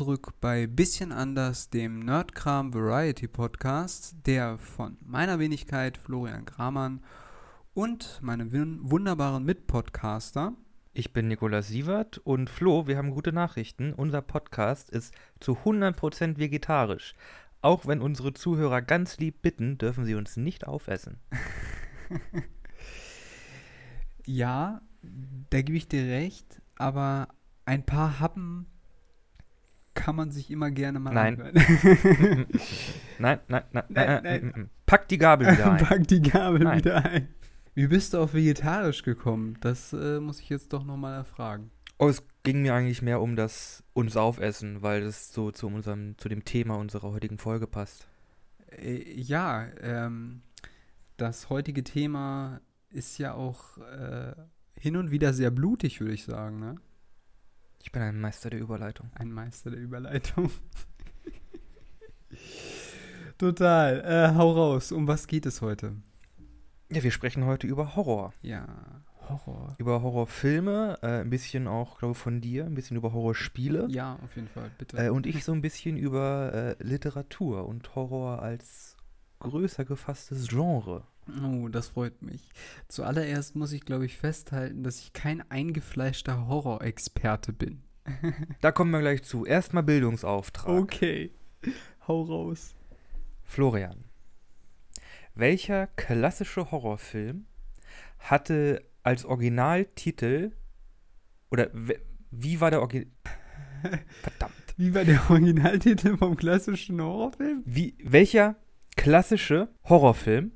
zurück bei Bisschen anders, dem Nerdkram Variety Podcast, der von meiner Wenigkeit Florian Kramann und meinem wun- wunderbaren Mitpodcaster. Ich bin Nikolaus Sievert und Flo, wir haben gute Nachrichten. Unser Podcast ist zu 100% vegetarisch. Auch wenn unsere Zuhörer ganz lieb bitten, dürfen sie uns nicht aufessen. Ja, da gebe ich dir recht, aber ein paar Happen kann man sich immer gerne mal Nein. anhören. nein, nein, nein, Nein, nein. Pack die Gabel wieder ein. Pack die Gabel Nein. wieder ein. Wie bist du auf vegetarisch gekommen? Das äh, muss ich jetzt doch nochmal erfragen. Oh, es ging mir eigentlich mehr um das uns aufessen, weil das so zu unserem, zu dem Thema unserer heutigen Folge passt. Äh, ja, ähm, das heutige Thema ist ja auch äh, hin und wieder sehr blutig, würde ich sagen. Ne? Ich bin ein Meister der Überleitung. Ein Meister der Überleitung. Total. Äh, hau raus. Um was geht es heute? Ja, wir sprechen heute über Horror. Ja, Horror. Über Horrorfilme, äh, ein bisschen auch, glaube ich, von dir, ein bisschen über Horrorspiele. Ja, auf jeden Fall, bitte. Äh, und ich so ein bisschen über äh, Literatur und Horror als größer gefasstes Genre. Oh, das freut mich. Zuallererst muss ich, glaube ich, festhalten, dass ich kein eingefleischter Horrorexperte bin. Da kommen wir gleich zu. Erstmal Bildungsauftrag. Okay. Hau raus. Florian, welcher klassische Horrorfilm hatte als Originaltitel oder wie war der Original... Verdammt. Wie war der Originaltitel vom klassischen Horrorfilm? Wie, welcher klassische Horrorfilm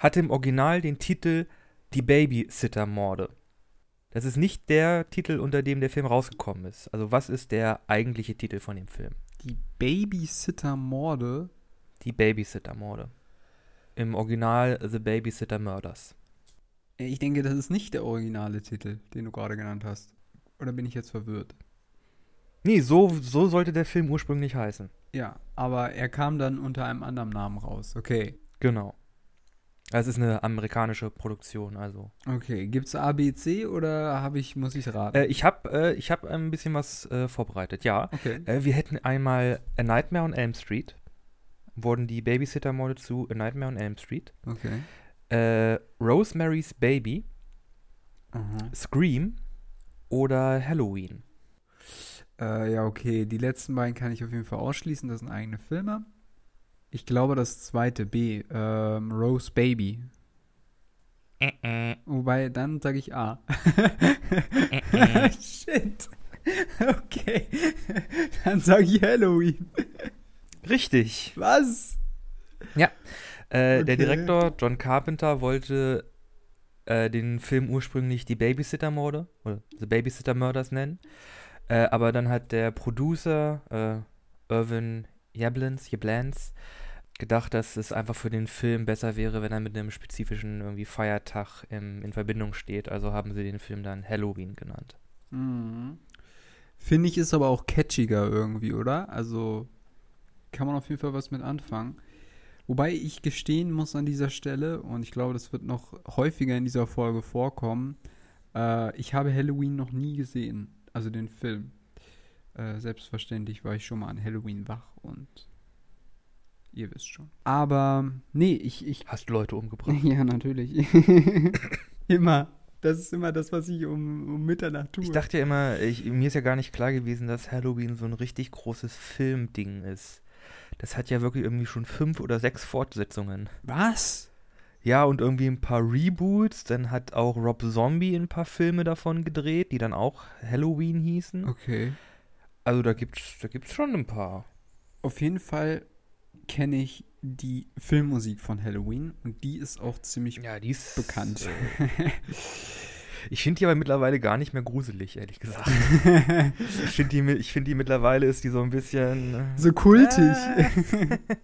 hatte im Original den Titel Die Babysitter-Morde? Das ist nicht der Titel, unter dem der Film rausgekommen ist. Also was ist der eigentliche Titel von dem Film? Die Babysitter-Morde. Die Babysitter-Morde. Im Original The Babysitter Murders. Ich denke, das ist nicht der originale Titel, den du gerade genannt hast. Oder bin ich jetzt verwirrt? Nee, so, so sollte der Film ursprünglich heißen. Ja, aber er kam dann unter einem anderen Namen raus. Okay. Genau. Es ist eine amerikanische Produktion, also. Okay. Gibt's ABC oder habe ich, muss ich raten? Äh, ich habe äh, ich hab ein bisschen was äh, vorbereitet, ja. okay. Äh, wir hätten einmal A Nightmare on Elm Street. Wurden die Babysitter-Morde zu A Nightmare on Elm Street. Okay. Äh, Rosemary's Baby, Aha. Scream oder Halloween. Äh, ja, okay. Die letzten beiden kann ich auf jeden Fall ausschließen. Das sind eigene Filme. Ich glaube, das zweite B, ähm, Rose Baby. Äh, äh, Wobei, dann sage ich A. äh, äh. Shit. Okay. Dann sage ich Halloween. Richtig. Was? Äh, Der Okay. Direktor John Carpenter wollte äh, den Film ursprünglich die Babysitter-Morde oder The Babysitter Murders nennen. Äh, aber dann hat der Producer äh, Irvin Yablans, Yablans gedacht, dass es einfach für den Film besser wäre, wenn er mit einem spezifischen irgendwie Feiertag im, in Verbindung steht. Also haben sie den Film dann Halloween genannt. Mhm. Finde ich ist aber auch catchiger irgendwie, oder? Also kann man auf jeden Fall was mit anfangen. Wobei ich gestehen muss an dieser Stelle, und ich glaube, das wird noch häufiger in dieser Folge vorkommen, äh, ich habe Halloween noch nie gesehen, also den Film. Äh, selbstverständlich war ich schon mal an Halloween wach und ihr wisst schon. Aber nee, ich, ich Hast Leute umgebracht? ja, natürlich. immer. Das ist immer das, was ich um, um Mitternacht tue. Ich dachte ja immer, ich, mir ist ja gar nicht klar gewesen, dass Halloween so ein richtig großes Filmding ist. Das hat ja wirklich irgendwie schon fünf oder sechs Fortsetzungen. was? Ja, und irgendwie ein paar Reboots. Dann hat auch Rob Zombie ein paar Filme davon gedreht, die dann auch Halloween hießen. Okay. Also da gibt's, da gibt's schon ein paar. Auf jeden Fall kenne ich die Filmmusik von Halloween und die ist auch ziemlich Ja, die ist bekannt. äh, Ich finde die aber mittlerweile gar nicht mehr gruselig, ehrlich gesagt. ich finde die, ich find die mittlerweile ist die so ein bisschen. äh, so kultig.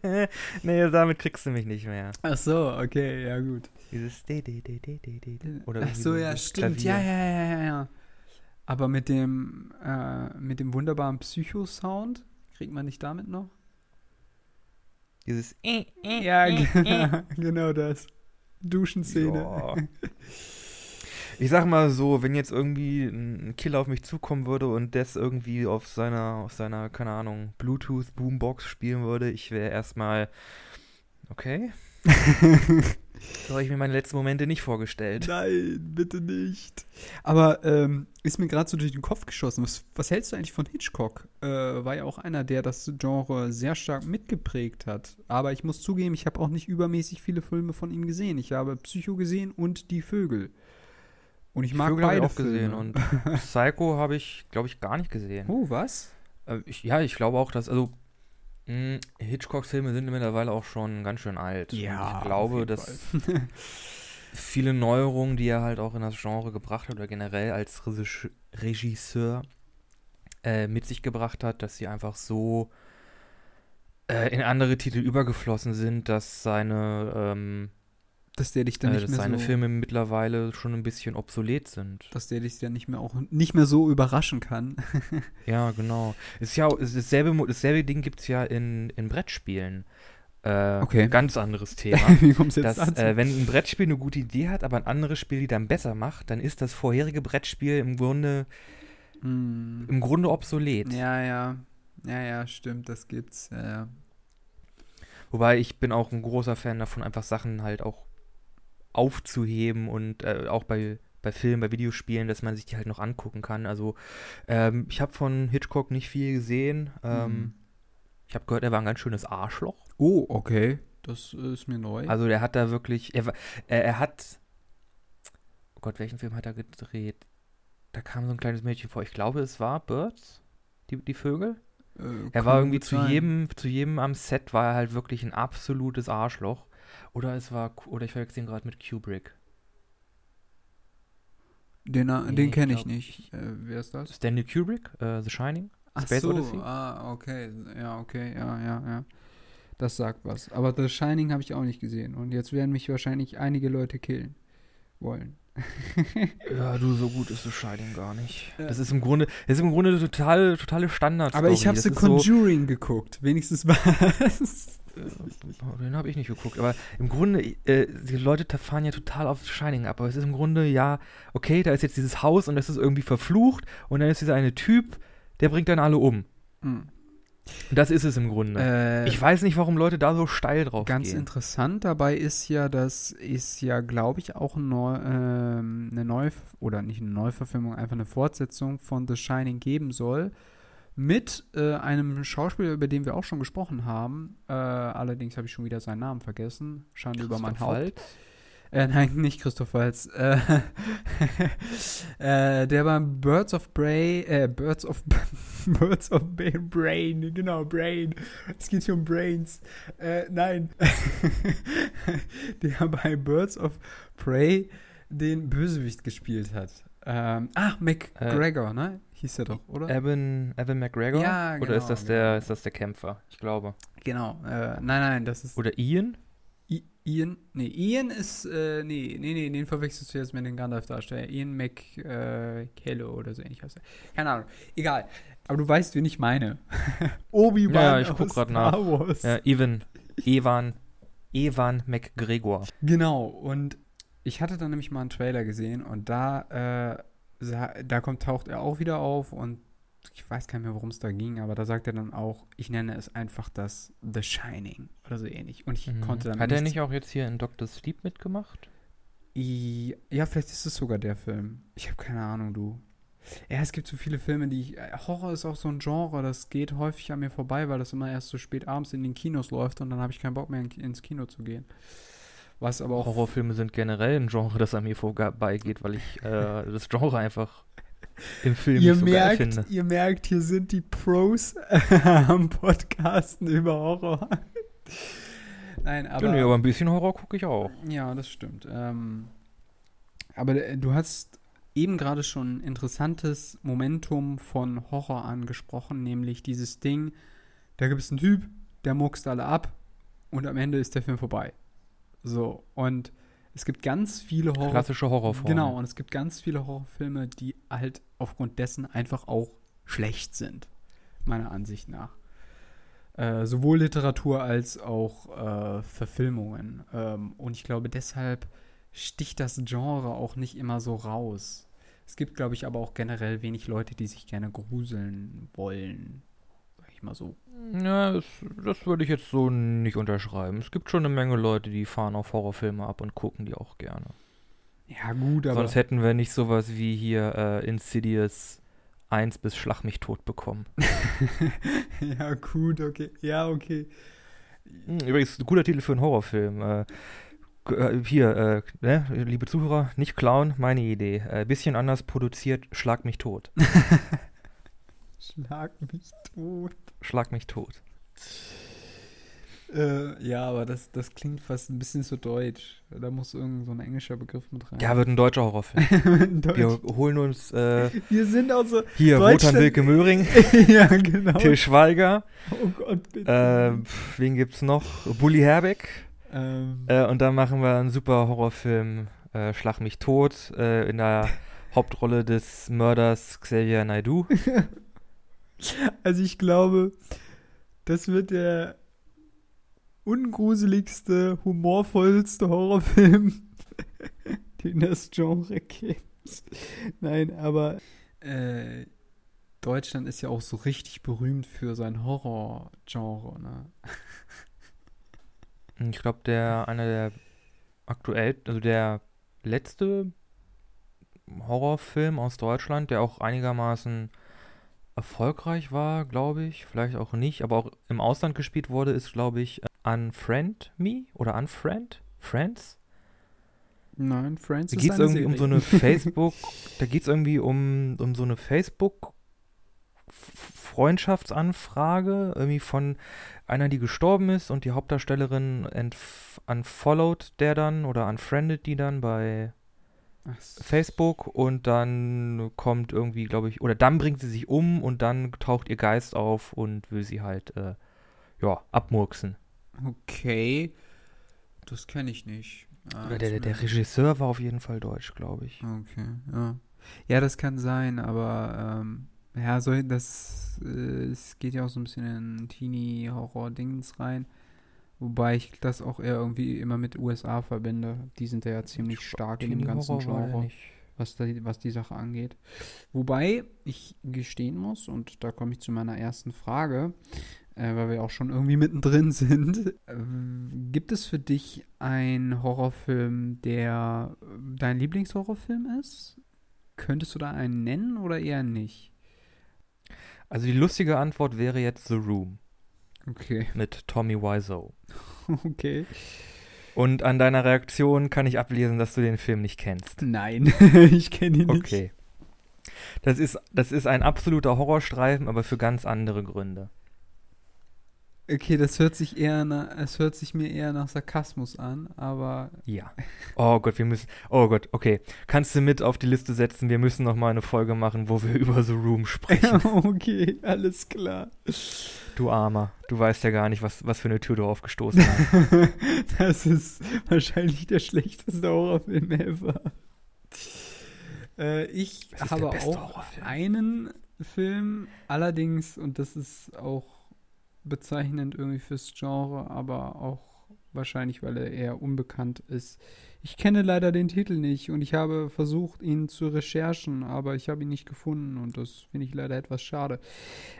Nee, damit kriegst du mich nicht mehr. Ach so, okay, ja gut. Dieses de de de de de de de. Oder Ach so, ja, stimmt. Ja, ja, ja, ja. Aber mit dem, äh, mit dem wunderbaren Psycho-Sound kriegt man nicht damit noch? Dieses äh, äh, Ja, äh, genau, genau das. Duschenszene. Ja. Ich sag mal so, wenn jetzt irgendwie ein Killer auf mich zukommen würde und das irgendwie auf seiner, auf seiner, keine Ahnung, Bluetooth-Boombox spielen würde, ich wäre erstmal, okay. so habe ich mir meine letzten Momente nicht vorgestellt. Nein, bitte nicht. Aber ähm, ist mir gerade so durch den Kopf geschossen. Was, was, hältst du eigentlich von Hitchcock? Äh, war ja auch einer, der das Genre sehr stark mitgeprägt hat. Aber ich muss zugeben, ich habe auch nicht übermäßig viele Filme von ihm gesehen. Ich habe Psycho gesehen und Die Vögel. Und ich mag Vögel habe ich beide auch gesehen Filme. und Psycho habe ich, glaube ich, gar nicht gesehen. Oh, was? Äh, ich, ja, ich glaube auch, dass, also Hitchcocks Filme sind mittlerweile auch schon ganz schön alt. Und ich glaube, dass viele Neuerungen, die er halt auch in das Genre gebracht hat oder generell als Regis- Regisseur äh, mit sich gebracht hat, dass sie einfach so äh, in andere Titel übergeflossen sind, dass seine, ähm, dass der dich dann äh, nicht dass mehr seine so, Filme mittlerweile schon ein bisschen obsolet sind. dass der dich dann nicht mehr auch nicht mehr so überraschen kann. Ja, genau. Ist ja ist dasselbe, dasselbe Ding gibt es ja in, in Brettspielen. Äh, Okay. Ganz anderes Thema. Wie kommst du jetzt dass, äh, wenn ein Brettspiel eine gute Idee hat, aber ein anderes Spiel die dann besser macht, dann ist das vorherige Brettspiel im Grunde, Hm. im Grunde obsolet. Ja, ja. Ja, ja, stimmt, das gibt's. Ja, ja. Wobei ich bin auch ein großer Fan davon, einfach Sachen halt auch aufzuheben und äh, auch bei, bei Filmen, bei Videospielen, dass man sich die halt noch angucken kann. Also ähm, ich habe von Hitchcock nicht viel gesehen. Ähm, Mhm. Ich habe gehört, er war ein ganz schönes Arschloch. Oh, okay. Das äh, ist mir neu. Also der hat da wirklich, er, er, er hat, oh Gott, welchen Film hat er gedreht? Da kam so ein kleines Mädchen vor. Ich glaube, es war Birds, die, die Vögel. Äh, Er war irgendwie zu jedem, zu jedem am Set war er halt wirklich ein absolutes Arschloch. Oder es war, oder ich verwechsel ihn gerade mit Kubrick. Den, äh, Nee, den ich kenne ich glaub, nicht. Äh, wer ist das? Stanley Kubrick, äh, The Shining. Ach Space so, Odyssey? ah, okay. Ja, okay, ja, ja, ja. Das sagt was. Aber The Shining habe ich auch nicht gesehen. Und jetzt werden mich wahrscheinlich einige Leute killen wollen. Ja, du, so gut ist The Shining gar nicht. Ja. Das ist im Grunde, das ist im Grunde eine totale, Standard. Aber ich habe The ist so- Conjuring geguckt. Wenigstens was. Äh, Den habe ich nicht geguckt. Aber im Grunde, äh, die Leute fahren ja total auf Shining ab. Aber es ist im Grunde, ja, okay, da ist jetzt dieses Haus und das ist irgendwie verflucht. Und dann ist dieser eine Typ, der bringt dann alle um. Hm. Und das ist es im Grunde. Äh, ich weiß nicht, warum Leute da so steil drauf Ganz gehen. interessant dabei ist ja, dass es ja, glaube ich, auch neu, ähm, eine neue, oder nicht eine Neuverfilmung, einfach eine Fortsetzung von The Shining geben soll. Mit äh, einem Schauspieler, über den wir auch schon gesprochen haben. Äh, allerdings habe ich schon wieder seinen Namen vergessen. Schande über mein Haupt. Äh, nein, nicht Christoph Waltz. Äh, äh, der beim Birds of Prey, äh, Birds of Birds of Brain, genau, Brain. Es geht hier um Brains. Nein. der bei Birds of Prey den Bösewicht gespielt hat. Ähm, ah, McGregor, ne? Hieß er doch, oder? Evan, Evan McGregor? Ja, Oder ist genau, das, der, genau. ist das der Kämpfer? Ich glaube. genau. Äh, nein, nein, das ist Oder Ian? I Ian, nee, Ian ist, äh, nee, nee, nee, den verwechselst du jetzt mit dem Gandalf-Darsteller. Ian McKello oder so ähnlich heißt er. Keine Ahnung. Egal. Aber du weißt, wen ich meine. Obi-Wan Ja, ich guck Star nach. Wars. Ja, Evan. Evan. Evan McGregor. Genau. Und ich hatte dann nämlich mal einen Trailer gesehen und da, äh, da kommt, taucht er auch wieder auf und ich weiß gar nicht mehr, worum es da ging, aber da sagt er dann auch, ich nenne es einfach das The Shining oder so ähnlich. Und ich Mhm. konnte dann Hat er nicht auch jetzt hier in Dr. Sleep mitgemacht? I- Ja, vielleicht ist es sogar der Film. Ich habe keine Ahnung, du. Ja, es gibt so viele Filme, die ich. äh, Horror ist auch so ein Genre, das geht häufig an mir vorbei, weil das immer erst so spät abends in den Kinos läuft und dann habe ich keinen Bock mehr in, ins Kino zu gehen. Was aber auch. Horrorfilme sind generell ein Genre, das an mir vorbeigeht, weil ich äh, das Genre einfach im Film Ihr nicht so geil merkt, finde. ihr merkt, hier sind die Pros am Podcasten über Horror. Nein, aber. ja, nee, aber ein bisschen Horror gucke ich auch. Ja, das stimmt. Ähm, aber äh, du hast eben gerade schon ein interessantes Momentum von Horror angesprochen, nämlich dieses Ding, da gibt es einen Typ, der muckst alle ab und am Ende ist der Film vorbei. So, und es gibt ganz viele Horror Klassische Horrorform. Genau, und es gibt ganz viele Horrorfilme, die halt aufgrund dessen einfach auch schlecht sind, meiner Ansicht nach. Äh, sowohl Literatur als auch äh, Verfilmungen. Ähm, und ich glaube, deshalb sticht das Genre auch nicht immer so raus. Es gibt, glaube ich, aber auch generell wenig Leute, die sich gerne gruseln wollen. Sag ich mal so. Ja, das, das würde ich jetzt so nicht unterschreiben. Es gibt schon eine Menge Leute, die fahren auf Horrorfilme ab und gucken die auch gerne. Ja, gut, aber. Sonst hätten wir nicht sowas wie hier äh, Insidious 1 bis Schlag mich tot bekommen. ja, gut, okay. Ja, okay. Hm, Übrigens, ein guter Titel für einen Horrorfilm. Äh, äh, hier, äh, ne, liebe Zuhörer, nicht klauen, meine Idee. Äh, bisschen anders produziert, Schlag mich tot. Schlag mich tot. Schlag mich tot. Äh, ja, aber das, das klingt fast ein bisschen zu deutsch. Da muss irgend so ein englischer Begriff mit rein. Ja, wird ein deutscher Horrorfilm. Deutsch. Wir holen uns äh, Wir sind auch so. hier Wotan Wilke Möhring, ja, genau. Till Schweiger, Oh Gott, bitte. äh, wen gibt's noch? Bully Herbeck. ähm, Äh, und dann machen wir einen super Horrorfilm, äh, Schlag mich tot, äh, in der Hauptrolle des Mörders Xavier Naidoo. also ich glaube, das wird der ungruseligste, humorvollste Horrorfilm, den das Genre kennt. Nein, aber äh, Deutschland ist ja auch so richtig berühmt für sein Horror-Genre, ne? Ich glaube, der, einer der aktuell, also der letzte Horrorfilm aus Deutschland, der auch einigermaßen erfolgreich war, glaube ich, vielleicht auch nicht, aber auch im Ausland gespielt wurde, ist, glaube ich, äh, Unfriend Me oder Unfriend? Friends? Nein, Friends Da ist geht es eine irgendwie um so eine Facebook, da geht es irgendwie um, um so eine Facebook-Freundschaftsanfrage, irgendwie von einer, die gestorben ist und die Hauptdarstellerin unfollowed der dann oder unfriendet die dann bei. Facebook und dann kommt irgendwie, glaube ich, oder dann bringt sie sich um und dann taucht ihr Geist auf und will sie halt, äh, ja, abmurksen. Okay. Das kenne ich nicht. Ah, Oder der, der, der Regisseur war auf jeden Fall deutsch, glaube ich. Okay, ja. Ja, das kann sein, aber ähm, ja, so, das äh, es geht ja auch so ein bisschen in Teenie-Horror-Dings rein. Wobei ich das auch eher irgendwie immer mit USA verbinde. Die sind ja ziemlich stark in dem ganzen Genre, was, die, was die Sache angeht. Wobei ich gestehen muss, und da komme ich zu meiner ersten Frage, äh, weil wir auch schon irgendwie mittendrin sind. Äh, gibt es für dich einen Horrorfilm, der äh, dein Lieblingshorrorfilm ist? Könntest du da einen nennen oder eher nicht? Also die lustige Antwort wäre jetzt The Room Okay. mit Tommy Wiseau. Okay. Und an deiner Reaktion kann ich ablesen, dass du den Film nicht kennst. Nein, ich kenne ihn nicht. Okay. Das ist, das ist ein absoluter Horrorstreifen, aber für ganz andere Gründe. Okay, das hört sich eher nach, es hört sich mir eher nach Sarkasmus an, aber Ja. Oh Gott, wir müssen. Oh Gott, okay. Kannst du mit auf die Liste setzen? Wir müssen noch mal eine Folge machen, wo wir über The Room sprechen. okay, alles klar. du Armer. Du weißt ja gar nicht, was, was für eine Tür du aufgestoßen hast. das ist wahrscheinlich der schlechteste Horrorfilm ever. Äh, ich habe auch Horrorfilm? einen Film, allerdings, und das ist auch bezeichnend irgendwie fürs Genre, aber auch wahrscheinlich, weil er eher unbekannt ist. Ich kenne leider den Titel nicht und ich habe versucht, ihn zu recherchen, aber ich habe ihn nicht gefunden und das finde ich leider etwas schade.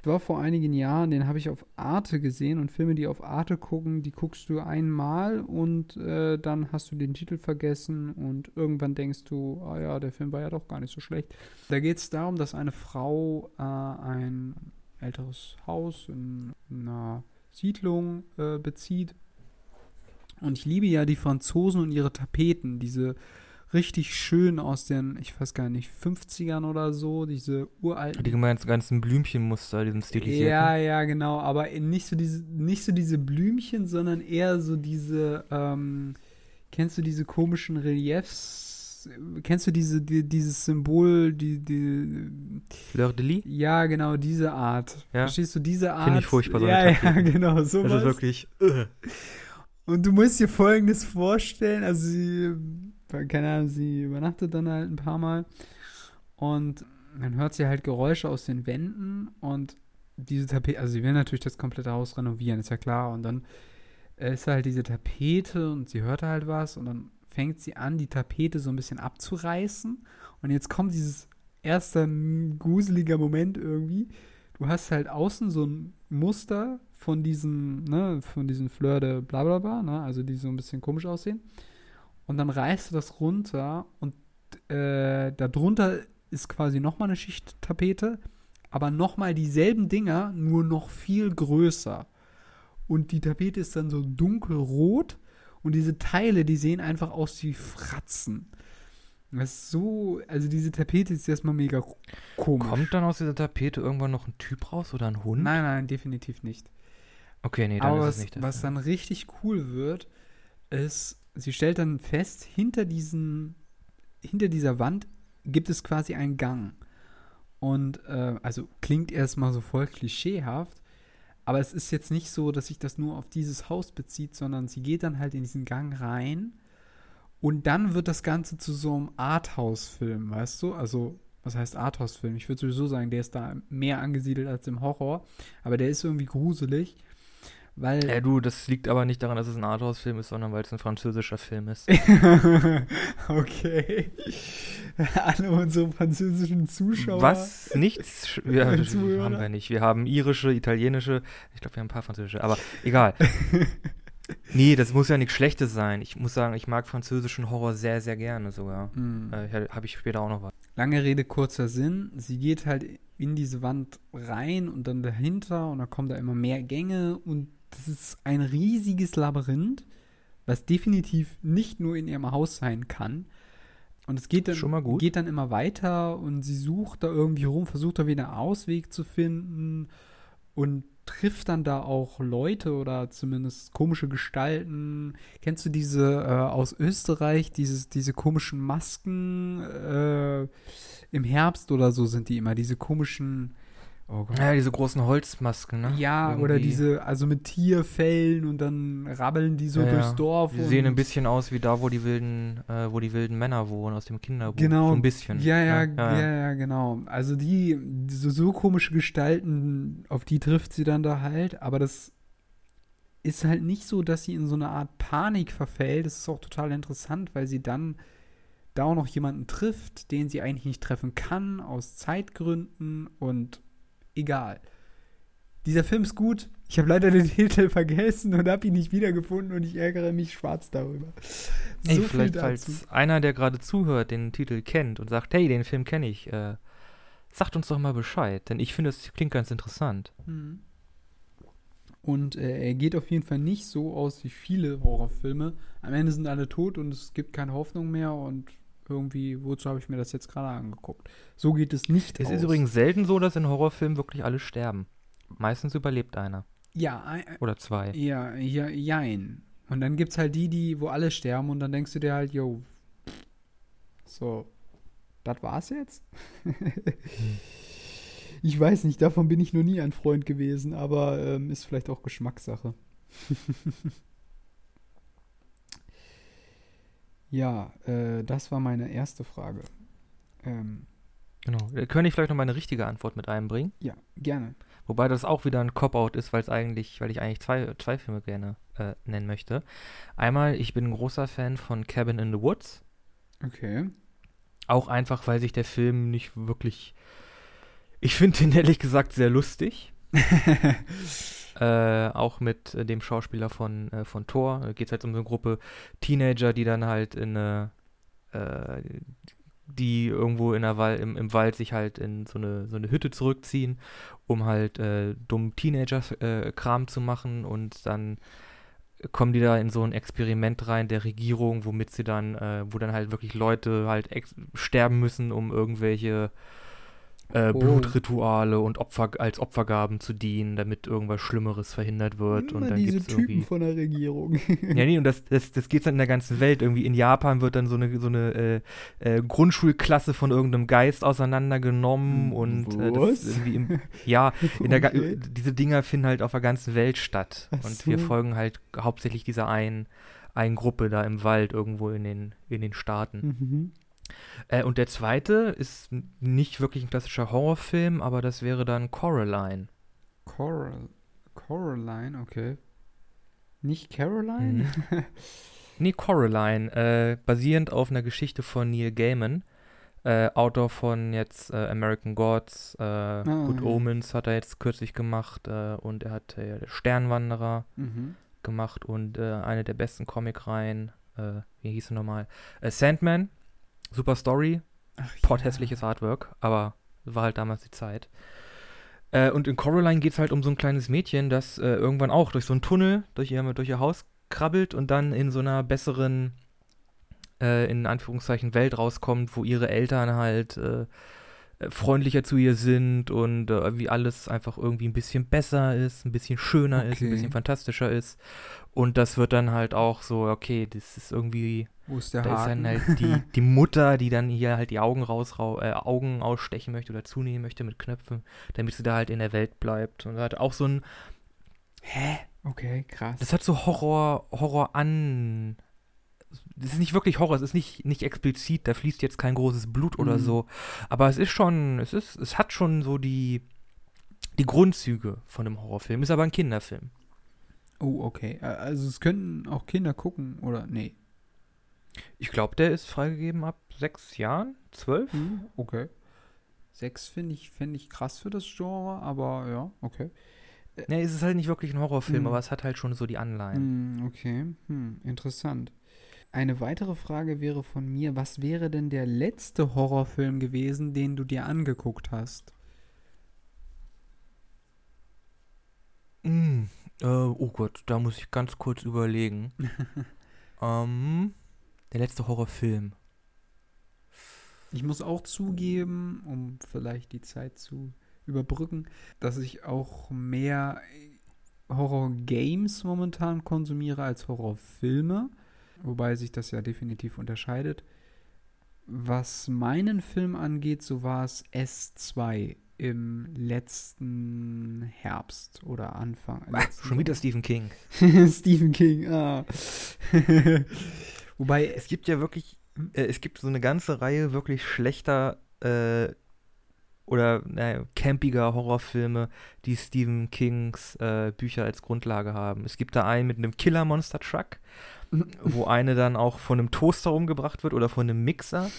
War vor einigen Jahren, den habe ich auf Arte gesehen und Filme, die auf Arte gucken, die guckst du einmal und äh, dann hast du den Titel vergessen und irgendwann denkst du, ah ja, der Film war ja doch gar nicht so schlecht. Da geht es darum, dass eine Frau äh, ein älteres Haus in einer Siedlung äh, bezieht. Und ich liebe ja die Franzosen und ihre Tapeten, diese richtig schön aus den, ich weiß gar nicht, 50ern oder so, diese uralten Die ganzen, ganzen Blümchenmuster, diesen stilisierten. ja, ja, genau, aber nicht so diese, nicht so diese Blümchen, sondern eher so diese, ähm, kennst du diese komischen Reliefs? Kennst du diese, die, dieses Symbol, die, die, Fleur de Lis? ja, genau, diese Art. Ja. Verstehst du diese Art? Finde ich furchtbar, so Ja, ja, genau, sowas. Das ist wirklich. Und du musst dir Folgendes vorstellen, also sie, keine Ahnung, sie übernachtet dann halt ein paar Mal und dann hört sie halt Geräusche aus den Wänden und diese Tapete, also sie will natürlich das komplette Haus renovieren, ist ja klar. Und dann äh, ist halt diese Tapete und sie hört halt was und dann fängt sie an, die Tapete so ein bisschen abzureißen. Und jetzt kommt dieses erste gruseliger Moment irgendwie. Du hast halt außen so ein Muster von diesen, ne, von diesen Fleur de bla bla bla, ne, also die so ein bisschen komisch aussehen. Und dann reißt du das runter und äh, darunter ist quasi nochmal eine Schicht Tapete, aber nochmal dieselben Dinger, nur noch viel größer. Und die Tapete ist dann so dunkelrot und diese Teile, die sehen einfach aus wie Fratzen. Das ist so, also diese Tapete ist erstmal mega komisch. Kommt dann aus dieser Tapete irgendwann noch ein Typ raus oder ein Hund? Nein, nein, definitiv nicht. Okay, nee, dann Aber ist es nicht der was Film. dann richtig cool wird, ist, sie stellt dann fest, hinter diesen, hinter dieser Wand gibt es quasi einen Gang. Und äh, also klingt erstmal so voll klischeehaft, aber es ist jetzt nicht so, dass sich das nur auf dieses Haus bezieht, sondern sie geht dann halt in diesen Gang rein und dann wird das Ganze zu so einem Arthouse-Film, weißt du? Also, was heißt Arthouse-Film? Ich würde sowieso sagen, der ist da mehr angesiedelt als im Horror, aber der ist irgendwie gruselig, weil Äh, du, das liegt aber nicht daran, dass es ein Arthouse-Film ist, sondern weil es ein französischer Film ist. okay. Alle unsere französischen Zuschauer. Was? Nichts? sch- Ja, haben wir nicht. Wir haben irische, italienische, ich glaube, wir haben ein paar französische, aber egal. nee, das muss ja nichts Schlechtes sein. Ich muss sagen, ich mag französischen Horror sehr, sehr gerne sogar. Hm. Äh, Habe ich später auch noch was. Lange Rede, kurzer Sinn. Sie geht halt in diese Wand rein und dann dahinter und dann kommen da immer mehr Gänge und das ist ein riesiges Labyrinth, was definitiv nicht nur in ihrem Haus sein kann. Und es geht dann, geht dann immer weiter und sie sucht da irgendwie rum, versucht da wieder einen Ausweg zu finden und trifft dann da auch Leute oder zumindest komische Gestalten. Kennst du diese äh, aus Österreich, dieses, diese komischen Masken äh, im Herbst oder so sind die immer, diese komischen, oh Gott. Ja, diese großen Holzmasken, ne? Ja, oder Irgendwie. diese, also mit Tierfellen und dann rabbeln die so Ja, durchs ja. Dorf. Die und sehen ein bisschen aus wie da, wo die wilden, äh, wo die wilden Männer wohnen, aus dem Kinderbuch. Genau. So ein bisschen. Ja, ja, ne? ja, ja, genau. Also die, so, so komische Gestalten, auf die trifft sie dann da halt, aber das ist halt nicht so, dass sie in so eine Art Panik verfällt. Das ist auch total interessant, weil sie dann da auch noch jemanden trifft, den sie eigentlich nicht treffen kann, aus Zeitgründen und egal. Dieser Film ist gut. Ich habe leider den Titel vergessen und habe ihn nicht wiedergefunden und ich ärgere mich schwarz darüber. Ey, So viel vielleicht, falls einer, der gerade zuhört, den Titel kennt und sagt, hey, den Film kenne ich, äh, sagt uns doch mal Bescheid, denn ich finde, es klingt ganz interessant. Mhm. Und äh, er geht auf jeden Fall nicht so aus wie viele Horrorfilme. Am Ende sind alle tot und es gibt keine Hoffnung mehr und irgendwie, wozu habe ich mir das jetzt gerade angeguckt? So geht es nicht Es aus. ist übrigens selten so, dass in Horrorfilmen wirklich alle sterben. Meistens überlebt einer. Ja, ein- Oder zwei. ja, ja, jein. Und dann gibt es halt die, die, wo alle sterben und dann denkst du dir halt, yo, so, das war's jetzt? ich weiß nicht, davon bin ich noch nie ein Freund gewesen, aber ähm, ist vielleicht auch Geschmackssache. ja, äh, das war meine erste Frage. Ähm, Genau. Äh, Könnte ich vielleicht noch mal eine richtige Antwort mit einbringen? ja, gerne. Wobei das auch wieder ein Cop-Out ist, weil es eigentlich, weil ich eigentlich zwei, zwei Filme gerne äh, nennen möchte. Einmal, ich bin ein großer Fan von Cabin in the Woods. Okay. Auch einfach, weil sich der Film nicht wirklich. Ich finde ihn ehrlich gesagt sehr lustig. äh, auch mit äh, dem Schauspieler von, äh, von Thor. Da geht es halt um so eine Gruppe Teenager, die dann halt in eine. Äh, die irgendwo in der Wal im, im Wald sich halt in so eine, so eine Hütte zurückziehen, um halt äh, dumm Teenager-Kram zu machen und dann kommen die da in so ein Experiment rein der Regierung, womit sie dann, äh, wo dann halt wirklich Leute halt sterben müssen, um irgendwelche äh, Oh. Blutrituale und Opfer als Opfergaben zu dienen, damit irgendwas Schlimmeres verhindert wird. und Immer dann diese gibt's Typen irgendwie. von der Regierung. Ja, nee, und das, das, das geht dann in der ganzen Welt. Irgendwie in Japan wird dann so eine, so eine äh, äh, Grundschulklasse von irgendeinem Geist auseinandergenommen und äh, im, ja, in der, Okay. diese Dinger finden halt auf der ganzen Welt statt. Ach und wir so. folgen halt hauptsächlich dieser einen, einen Gruppe da im Wald irgendwo in den, in den Staaten. Mhm. Äh, und der zweite ist nicht wirklich ein klassischer Horrorfilm, aber das wäre dann Coraline. Coral. Coraline, okay. Nicht Caroline? Nee, Coraline, äh, basierend auf einer Geschichte von Neil Gaiman. Äh, Autor von jetzt äh, American Gods, äh, Good ja. Omens hat er jetzt kürzlich gemacht äh, und er hat äh, Sternwanderer Mhm. gemacht und äh, eine der besten Comicreihen, wie hieß sie nochmal? Sandman, super Story, Ach, potthässliches Artwork, aber war halt damals die Zeit. Äh, und in Coraline geht es halt um so ein kleines Mädchen, das äh, irgendwann auch durch so einen Tunnel durch ihr, durch ihr Haus krabbelt und dann in so einer besseren, äh, in Anführungszeichen, Welt rauskommt, wo ihre Eltern halt äh, freundlicher zu ihr sind und äh, irgendwie alles einfach irgendwie ein bisschen besser ist, ein bisschen schöner ist, ein Okay. bisschen fantastischer ist. Und das wird dann halt auch so, okay, das ist irgendwie Wo ist der da ist Haken? dann halt die, die Mutter, die dann hier halt die Augen raus, äh, Augen ausstechen möchte oder zunehmen möchte mit Knöpfen, damit sie da halt in der Welt bleibt. Und hat auch so ein, hä? okay, krass. Das hat so Horror, Horror an. Das ist nicht wirklich Horror, es ist nicht, nicht explizit, da fließt jetzt kein großes Blut oder Mhm. so. Aber es ist schon, es ist, es hat schon so die, die Grundzüge von einem Horrorfilm, ist aber ein Kinderfilm. oh, okay. Ä- Also es könnten auch Kinder gucken, oder? Nee. Ich glaube, der ist freigegeben ab sechs Jahren, zwölf. Mhm, okay. Sechs finde ich, fänd ich krass für das Genre, aber ja, okay. Ne, es ist halt nicht wirklich ein Horrorfilm, Mhm. aber es hat halt schon so die Anleihen. Hm, okay, hm, interessant. Eine weitere Frage wäre von mir, was wäre denn der letzte Horrorfilm gewesen, den du dir angeguckt hast? Mm, äh, oh Gott, da muss ich ganz kurz überlegen. ähm, der letzte Horrorfilm. Ich muss auch zugeben, um vielleicht die Zeit zu überbrücken, dass ich auch mehr Horror-Games momentan konsumiere als Horrorfilme, wobei sich das ja definitiv unterscheidet. Was meinen Film angeht, so war es S2 im letzten Herbst oder Anfang. Ah, letzten schon wieder. Stephen King. Stephen King, ah. Wobei, Es gibt ja wirklich, äh, es gibt so eine ganze Reihe wirklich schlechter äh, oder naja, campiger Horrorfilme, die Stephen Kings äh, Bücher als Grundlage haben. Es gibt da einen mit einem Killer-Monster-Truck, wo eine dann auch von einem Toaster umgebracht wird oder von einem Mixer.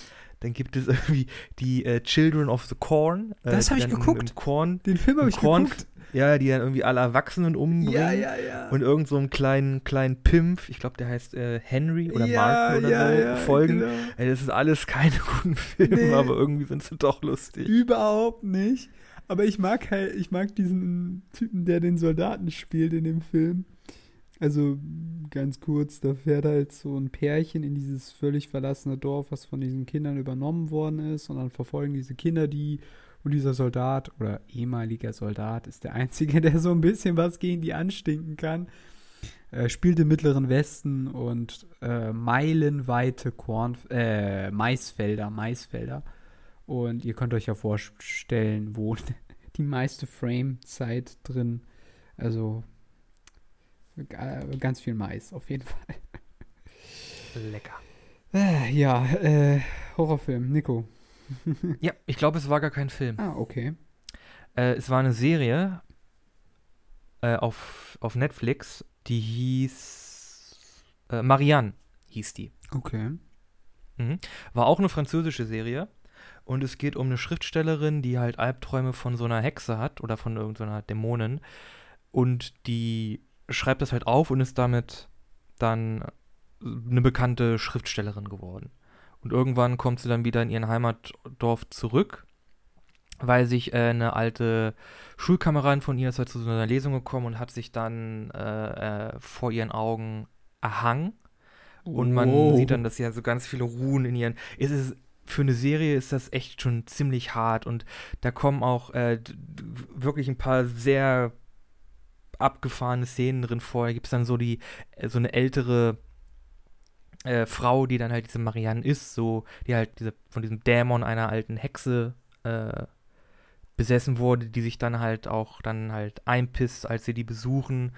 Dann gibt es irgendwie die äh, Children of the Corn. Äh, Das die hab ich dann im- geguckt. Im Korn, den Film habe ich Korn, geguckt. ja, die dann irgendwie alle Erwachsenen umbringen. Ja, ja, ja. Und irgend so einen kleinen, kleinen Pimp, ich glaube, der heißt äh, Henry oder ja, Martin oder ja, so, ja, folgen. Genau. Ey, das ist alles keine guten Filme, Nee. aber irgendwie sind sie doch lustig. Überhaupt nicht. Aber ich mag halt, ich mag diesen Typen, der den Soldaten spielt in dem Film. Also ganz kurz, da fährt halt so ein Pärchen in dieses völlig verlassene Dorf, was von diesen Kindern übernommen worden ist. Und dann verfolgen diese Kinder die. Und dieser Soldat oder ehemaliger Soldat ist der Einzige, der so ein bisschen was gegen die anstinken kann. Äh, spielt im Mittleren Westen und äh, meilenweite Korn, äh, Maisfelder, Maisfelder. Und ihr könnt euch ja vorstellen, wo die meiste Frame-Zeit drin, also ganz viel Mais, auf jeden Fall. Lecker. Äh, ja, äh, Horrorfilm, Nico. Ja, ich glaube, es war gar kein Film. Ah, okay. Äh, es war eine Serie äh, auf, auf Netflix, die hieß äh, Marianne, hieß die. Okay. Mhm. War auch eine französische Serie. Und es geht um eine Schriftstellerin, die halt Albträume von so einer Hexe hat oder von irgendeiner Dämonin. Und die schreibt das halt auf und ist damit dann eine bekannte Schriftstellerin geworden. Und irgendwann kommt sie dann wieder in ihren Heimatdorf zurück, weil sich äh, eine alte Schulkameradin von ihr ist halt zu so einer Lesung gekommen und hat sich dann äh, äh, vor ihren Augen erhangen. Und man Wow. sieht dann, dass sie ja so ganz viele Ruhen in ihren. Es ist, für eine Serie ist das echt schon ziemlich hart und da kommen auch äh, wirklich ein paar sehr abgefahrene Szenen drin vor. Da gibt es dann so die, äh, so eine ältere äh, Frau, die dann halt diese Marianne ist, so, die halt diese, von diesem Dämon einer alten Hexe äh, besessen wurde, die sich dann halt auch dann halt einpisst, als sie die besuchen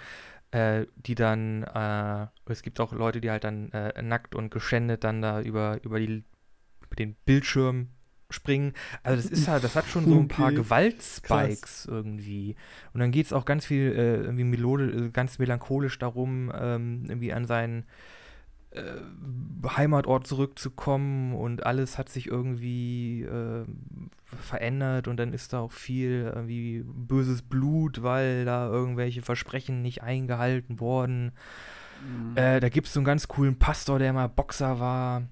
äh, die dann, äh, es gibt auch Leute, die halt dann äh, nackt und geschändet dann da über, über, die, über den Bildschirm springen. Also das ist halt, das hat schon so ein paar Okay. Gewaltspikes irgendwie. Und dann geht es auch ganz viel, äh, irgendwie Melode, äh, ganz melancholisch darum, ähm, irgendwie an seinen äh, Heimatort zurückzukommen und alles hat sich irgendwie äh, verändert und dann ist da auch viel irgendwie böses Blut, weil da irgendwelche Versprechen nicht eingehalten wurden. Mhm. Äh, da gibt es so einen ganz coolen Pastor, der mal Boxer war.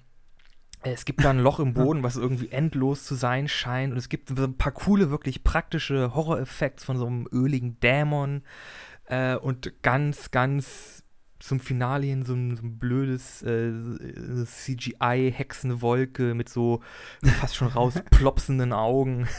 Es gibt da ein Loch im Boden, was irgendwie endlos zu sein scheint. Und es gibt so ein paar coole, wirklich praktische Horror-Effekte von so einem öligen Dämon. Äh, und ganz, ganz zum Finale hin so ein, so ein blödes äh, CGI-Hexenwolke mit so fast schon rausplopsenden Augen.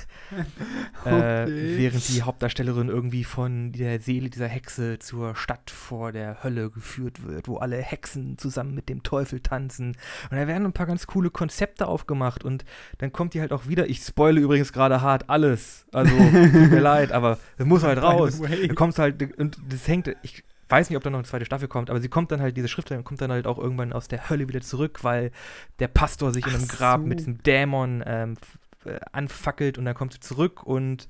Äh, okay. äh, während die Hauptdarstellerin irgendwie von der Seele dieser Hexe zur Stadt vor der Hölle geführt wird, wo alle Hexen zusammen mit dem Teufel tanzen. Und da werden ein paar ganz coole Konzepte aufgemacht und dann kommt die halt auch wieder. Ich spoile übrigens gerade hart alles. Also, tut mir leid, aber es muss halt raus. Da kommst halt, und das hängt, ich, weiß nicht, ob da noch eine zweite Staffel kommt, aber sie kommt dann halt, diese Schriftstellerin kommt dann halt auch irgendwann aus der Hölle wieder zurück, weil der Pastor sich Ach in einem Grab so. mit diesem Dämon ähm, äh, anfackelt und dann kommt sie zurück und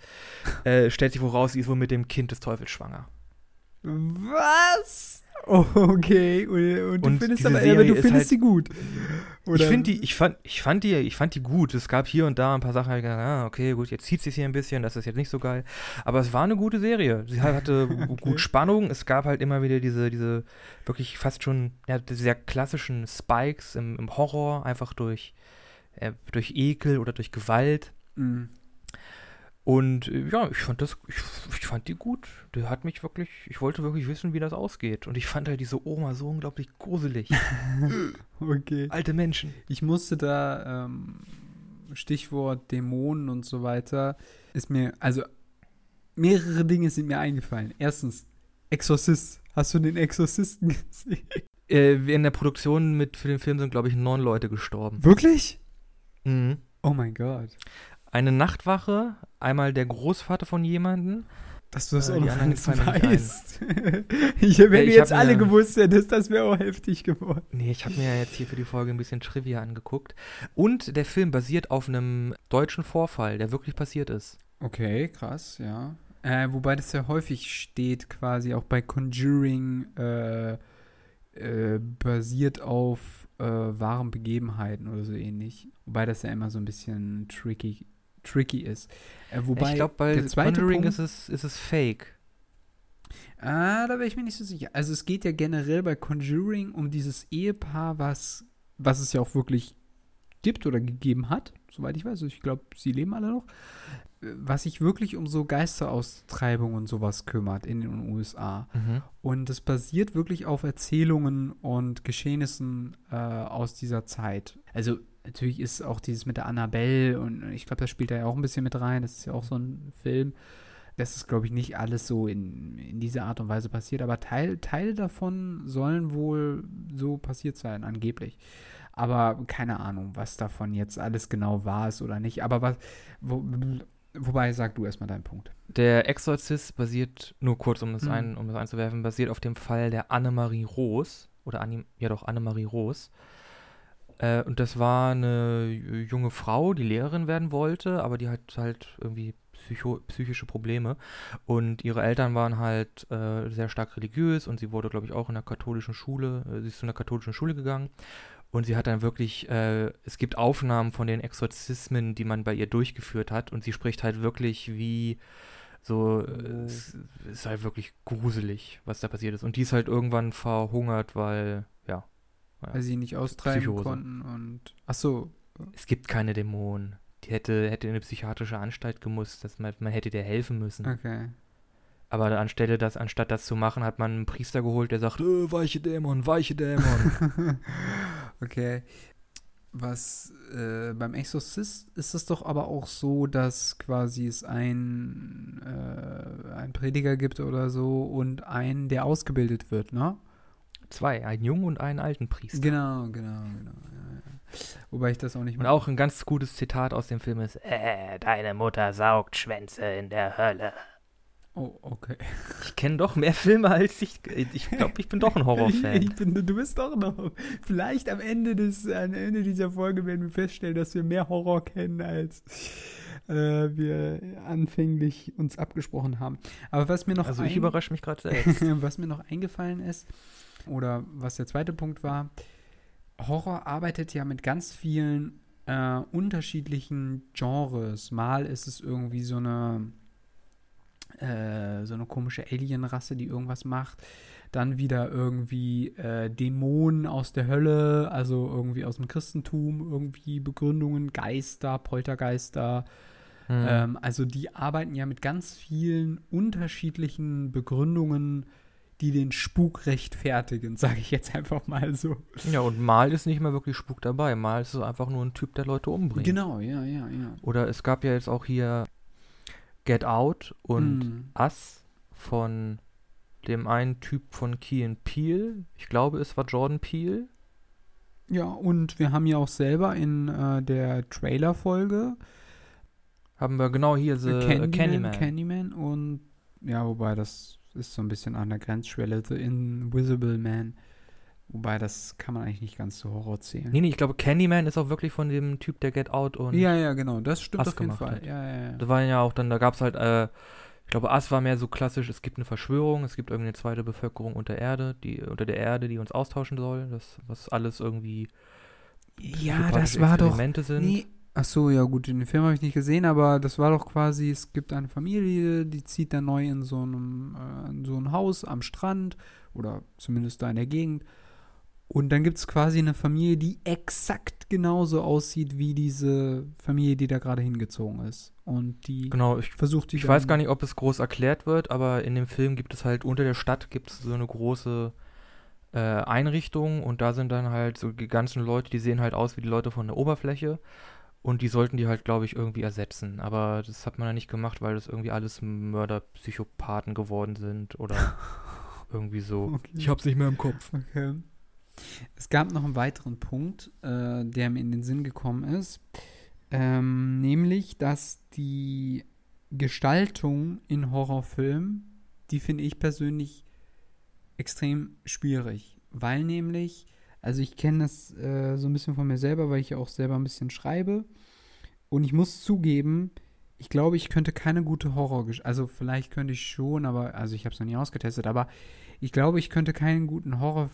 äh, stellt sich wohl raus, sie ist wohl mit dem Kind des Teufels schwanger. Was? Okay. Und, und du findest aber, aber du findest halt, sie gut. Oder? Ich die, ich fand, ich fand die, ich fand die gut. Es gab hier und da ein paar Sachen, ich gedacht, ah, okay, gut, jetzt zieht sie hier ein bisschen, das ist jetzt nicht so geil. Aber es war eine gute Serie. Sie hatte okay. gut Spannung. Es gab halt immer wieder diese, diese wirklich fast schon ja, sehr klassischen Spikes im, im Horror, einfach durch, äh, durch Ekel oder durch Gewalt. Mhm. Und äh, ja, ich fand das, ich, ich, fand die gut. Der hat mich wirklich, ich wollte wirklich wissen, wie das ausgeht. Und ich fand halt diese Oma so unglaublich gruselig. okay. Alte Menschen. Ich musste da, ähm, Stichwort Dämonen und so weiter, ist mir, also mehrere Dinge sind mir eingefallen. Erstens, Exorzist. Hast du den Exorzisten gesehen? Äh, in der Produktion mit für den Film sind, glaube ich, neun Leute gestorben. Wirklich? Mhm. Oh mein Gott eine Nachtwache, einmal der Großvater von jemandem. Dass du das äh, auch noch weißt. ich, wenn ja, du jetzt alle gewusst hättest, das wäre auch heftig geworden. Nee, ich habe mir jetzt hier für die Folge ein bisschen Trivia angeguckt. Und der Film basiert auf einem deutschen Vorfall, der wirklich passiert ist. Okay, krass, ja. Äh, wobei das ja häufig steht, quasi auch bei Conjuring äh, äh, basiert auf äh, wahren Begebenheiten oder so ähnlich. Wobei das ja immer so ein bisschen tricky tricky ist. Äh, wobei ich glaube, bei der zweite Conjuring Punkt, ist, es, ist es fake. Ah, da wäre ich mir nicht so sicher. Also es geht ja generell bei Conjuring um dieses Ehepaar, was, was es ja auch wirklich gibt oder gegeben hat, soweit ich weiß. Also ich glaube, sie leben alle noch. Was sich wirklich um so Geisteraustreibung und sowas kümmert in den USA. Mhm. Und es basiert wirklich auf Erzählungen und Geschehnissen äh, aus dieser Zeit. Also natürlich ist auch dieses mit der Annabelle und ich glaube, das spielt da ja auch ein bisschen mit rein. Das ist ja auch so ein Film. Das ist, glaube ich, nicht alles so in, in dieser Art und Weise passiert, aber Teil, Teile davon sollen wohl so passiert sein, angeblich. Aber keine Ahnung, was davon jetzt alles genau war ist oder nicht. Aber was, wo, wobei, sag du erstmal deinen Punkt. Der Exorzist basiert, nur kurz um das, mhm. ein, um das einzuwerfen, basiert auf dem Fall der Annemarie Roos. Oder Anni, ja doch, Annemarie Roos. Äh, und das war eine junge Frau, die Lehrerin werden wollte, aber die hat halt irgendwie Psycho psychische Probleme. Und ihre Eltern waren halt äh, sehr stark religiös und sie wurde, glaube ich, auch in der katholischen Schule, äh, sie ist zu einer katholischen Schule gegangen. Und sie hat dann wirklich, äh, es gibt Aufnahmen von den Exorzismen, die man bei ihr durchgeführt hat. Und sie spricht halt wirklich wie so, oh. es ist halt wirklich gruselig, was da passiert ist. Und die ist halt irgendwann verhungert, weil, ja, weil sie nicht austreiben Psychose. konnten und. Ach so. Es gibt keine Dämonen. Die hätte, hätte in eine psychiatrische Anstalt gemusst, dass man, man hätte dir helfen müssen. Okay. Aber anstelle das, anstatt das zu machen, hat man einen Priester geholt, der sagt, äh, weiche Dämon, weiche Dämon. okay. Was äh, beim Exorzist ist es doch aber auch so, dass quasi es ein, äh, ein Prediger gibt oder so und einen, der ausgebildet wird, ne? Zwei, einen jungen und einen alten Priester. Genau, genau, genau. Ja, ja. Wobei ich das auch nicht. Und auch ein ganz gutes Zitat aus dem Film ist: äh, Deine Mutter saugt Schwänze in der Hölle. Oh, okay. Ich kenne doch mehr Filme als ich. Ich glaube, ich bin doch ein Horrorfan. ich bin, du bist doch noch. Vielleicht am Ende, des, am Ende dieser Folge werden wir feststellen, dass wir mehr Horror kennen, als äh, wir anfänglich uns abgesprochen haben. Aber was mir noch. Also, ich überrasche mich gerade selbst. was mir noch eingefallen ist, oder was der zweite Punkt war, Horror arbeitet ja mit ganz vielen äh, unterschiedlichen Genres. Mal ist es irgendwie so eine äh, so eine komische Alienrasse, die irgendwas macht. Dann wieder irgendwie äh, Dämonen aus der Hölle, also irgendwie aus dem Christentum, irgendwie Begründungen, Geister, Poltergeister. Hm. Ähm, also die arbeiten ja mit ganz vielen unterschiedlichen Begründungen, die den Spuk rechtfertigen, sage ich jetzt einfach mal so. Ja, und mal ist nicht mehr wirklich Spuk dabei. Mal ist es einfach nur ein Typ, der Leute umbringt. Genau, ja, ja, ja. Oder es gab ja jetzt auch hier Get Out und Mm. Us von dem einen Typ von Key and Peele. Ich glaube, es war Jordan Peele. Ja, und wir haben ja auch selber in äh, der Trailer-Folge Haben wir genau hier The Candyman. Candyman und ja, wobei das ist so ein bisschen an der Grenzschwelle, The Invisible Man. Wobei das kann man eigentlich nicht ganz zu Horror zählen. Nee, nee, ich glaube, Candyman ist auch wirklich von dem Typ, der Get Out und ja, ja, genau, das stimmt Us auf jeden Fall. Ja, ja, ja. Das war ja auch dann, da gab es halt, äh, ich glaube, Us war mehr so klassisch, es gibt eine Verschwörung, es gibt irgendeine zweite Bevölkerung unter Erde, die, unter der Erde, die uns austauschen soll, das, was alles irgendwie Ja, das war doch. Sind. Nee. Ach so, ja gut, den Film habe ich nicht gesehen, aber das war doch quasi, es gibt eine Familie, die zieht dann neu in so einem äh, in so ein Haus am Strand oder zumindest da in der Gegend. Und dann gibt es quasi eine Familie, die exakt genauso aussieht wie diese Familie, die da gerade hingezogen ist. Und die Genau, ich, versucht die ich weiß gar nicht, ob es groß erklärt wird, aber in dem Film gibt es halt unter der Stadt gibt es so eine große äh, Einrichtung und da sind dann halt so die ganzen Leute, die sehen halt aus wie die Leute von der Oberfläche und die sollten die halt, glaube ich, irgendwie ersetzen. Aber das hat man ja nicht gemacht, weil das irgendwie alles Mörderpsychopathen geworden sind oder irgendwie so. Okay. Ich hab's nicht mehr im Kopf. Okay. Es gab noch einen weiteren Punkt, äh, der mir in den Sinn gekommen ist. Ähm, nämlich, dass die Gestaltung in Horrorfilmen, die finde ich persönlich extrem schwierig. Weil nämlich, also ich kenne das äh, so ein bisschen von mir selber, weil ich ja auch selber ein bisschen schreibe. Und ich muss zugeben, ich glaube, ich könnte keine gute Horror, also vielleicht könnte ich schon, aber also ich habe es noch nie ausgetestet, aber ich glaube, ich könnte keinen guten Horror,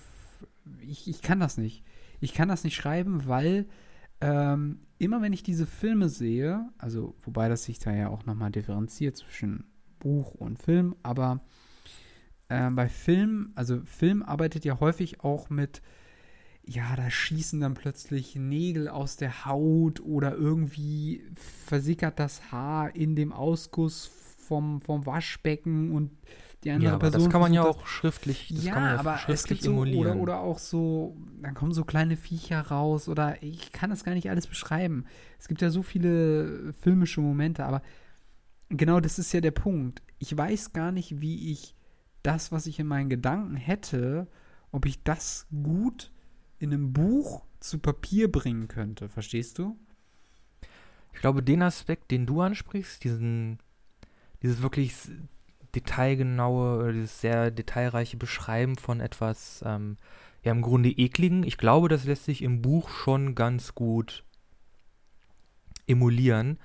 ich, ich kann das nicht. Ich kann das nicht schreiben, weil ähm, immer wenn ich diese Filme sehe, also wobei das sich da ja auch nochmal differenziert zwischen Buch und Film, aber äh, bei Film, also Film arbeitet ja häufig auch mit ja, da schießen dann plötzlich Nägel aus der Haut oder irgendwie versickert das Haar in dem Ausguss vom, vom Waschbecken und die andere Ja, aber Person das kann man ja auch schriftlich, das, ja, kann man ja aber es schriftlich gibt so, oder, emulieren. oder auch so, dann kommen so kleine Viecher raus oder ich kann das gar nicht alles beschreiben. Es gibt ja so viele filmische Momente, aber genau das ist ja der Punkt. Ich weiß gar nicht, wie ich das, was ich in meinen Gedanken hätte, ob ich das gut in einem Buch zu Papier bringen könnte. Verstehst du? Ich glaube, den Aspekt, den du ansprichst, diesen, dieses wirklich detailgenaue dieses sehr detailreiche Beschreiben von etwas, ähm, ja, im Grunde ekligen, ich glaube, das lässt sich im Buch schon ganz gut emulieren.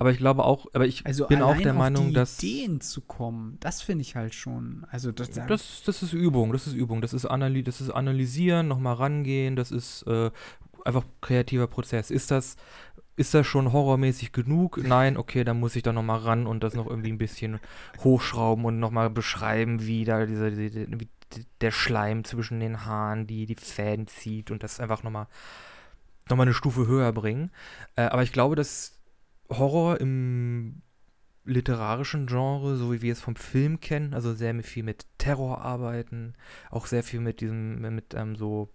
Aber ich glaube auch, aber ich Also bin auch der Meinung, die dass. Ideen zu kommen, das finde ich halt schon. Also das, Das, das ist Übung, das ist Übung, das ist, Analy das ist Analysieren, nochmal rangehen, das ist äh, einfach kreativer Prozess. Ist das, ist das schon horrormäßig genug? Nein, okay, dann muss ich da nochmal ran und das noch irgendwie ein bisschen hochschrauben und nochmal beschreiben, wie da dieser, diese, wie d- der Schleim zwischen den Haaren, die die Fäden zieht und das einfach nochmal noch mal eine Stufe höher bringen. Äh, aber ich glaube, dass Horror im literarischen Genre, so wie wir es vom Film kennen, also sehr viel mit Terror arbeiten, auch sehr viel mit diesem, mit ähm, so,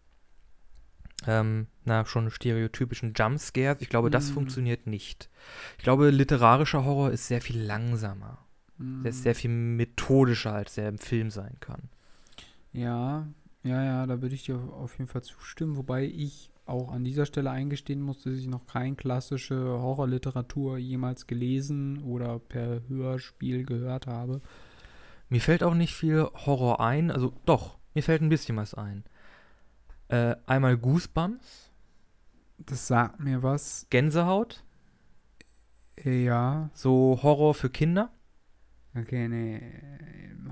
ähm, na, schon stereotypischen Jumpscares. Ich glaube, das Mm. funktioniert nicht. Ich glaube, literarischer Horror ist sehr viel langsamer. Mm. Der ist sehr viel methodischer, als der im Film sein kann. Ja, ja, ja, da würde ich dir auf jeden Fall zustimmen, wobei ich auch an dieser Stelle eingestehen muss, dass ich noch keine klassische Horrorliteratur jemals gelesen oder per Hörspiel gehört habe. Mir fällt auch nicht viel Horror ein, also doch, mir fällt ein bisschen was ein. Äh, einmal Goosebumps, Das sagt mir was. Gänsehaut, Äh, Ja, so Horror für Kinder. Okay, nee.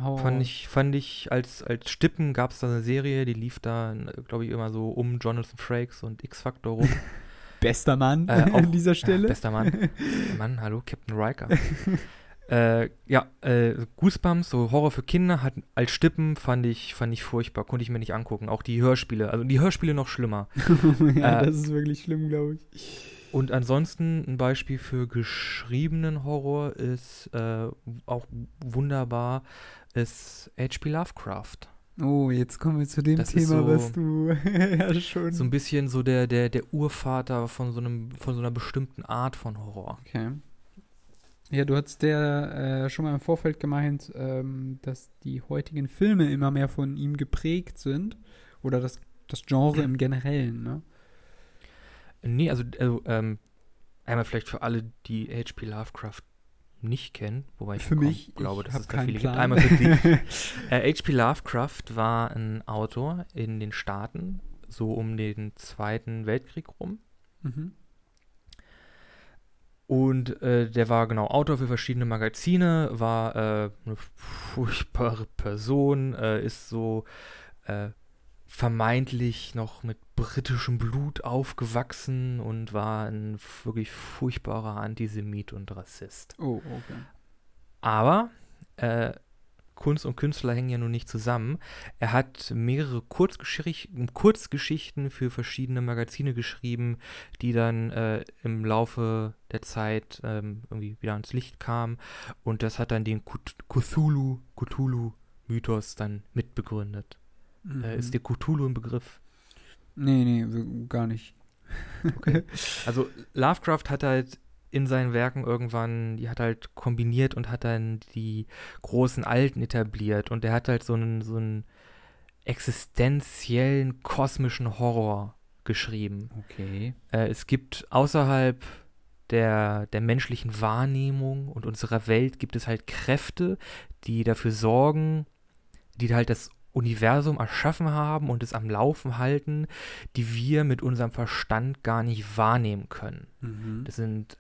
Hau Fand raus. ich, fand ich als, als Stippen gab es da eine Serie, die lief da, glaube ich, immer so um Jonathan Frakes und X-Factor rum. Bester Mann Äh, auch- an dieser Ja, Stelle. bester Mann. Mann, hallo, Captain Riker. äh, ja, äh, Goosebumps, so Horror für Kinder, hat als Stippen fand ich, fand ich furchtbar, konnte ich mir nicht angucken. Auch die Hörspiele, also die Hörspiele noch schlimmer. ja, Äh, das ist wirklich schlimm, glaube ich. Und ansonsten ein Beispiel für geschriebenen Horror ist äh, auch wunderbar, ist H.P. Lovecraft. Oh, jetzt kommen wir zu dem Das Thema, so- was du ja schon. So ein bisschen so der, der, der Urvater von so einem, von so einer bestimmten Art von Horror. okay. Ja, du hast der äh, schon mal im Vorfeld gemeint, ähm, dass die heutigen Filme immer mehr von ihm geprägt sind. Oder das, das Genre im Generellen, ne? Nee, also, also ähm, einmal vielleicht für alle, die H.P. Lovecraft nicht kennen, wobei ich Für mich, glaube, ich dass es da viele Plan. gibt. Einmal für die. Äh, H.P. Lovecraft war ein Autor in den Staaten, so um den Zweiten Weltkrieg rum. mhm. Und äh, der war genau Autor für verschiedene Magazine, war äh, eine furchtbare Person, äh, ist so äh, vermeintlich noch mit britischem Blut aufgewachsen und war ein wirklich furchtbarer Antisemit und Rassist. Oh, okay. Aber äh, Kunst und Künstler hängen ja nun nicht zusammen. Er hat mehrere Kurzgeschicht Kurzgeschichten für verschiedene Magazine geschrieben, die dann äh, im Laufe der Zeit ähm, irgendwie wieder ans Licht kamen. Und das hat dann den Cth- Cthulhu, Cthulhu-Mythos dann mitbegründet. Mhm. Äh, ist dir Cthulhu ein Begriff? nee, nee, gar nicht. Okay. Also Lovecraft hat halt in seinen Werken irgendwann, die hat halt kombiniert und hat dann die großen Alten etabliert und der hat halt so einen, so einen existenziellen kosmischen Horror geschrieben. Okay. Äh, es gibt außerhalb der, der menschlichen Wahrnehmung und unserer Welt gibt es halt Kräfte, die dafür sorgen, die halt das Universum erschaffen haben und es am Laufen halten, die wir mit unserem Verstand gar nicht wahrnehmen können. Mhm. Das sind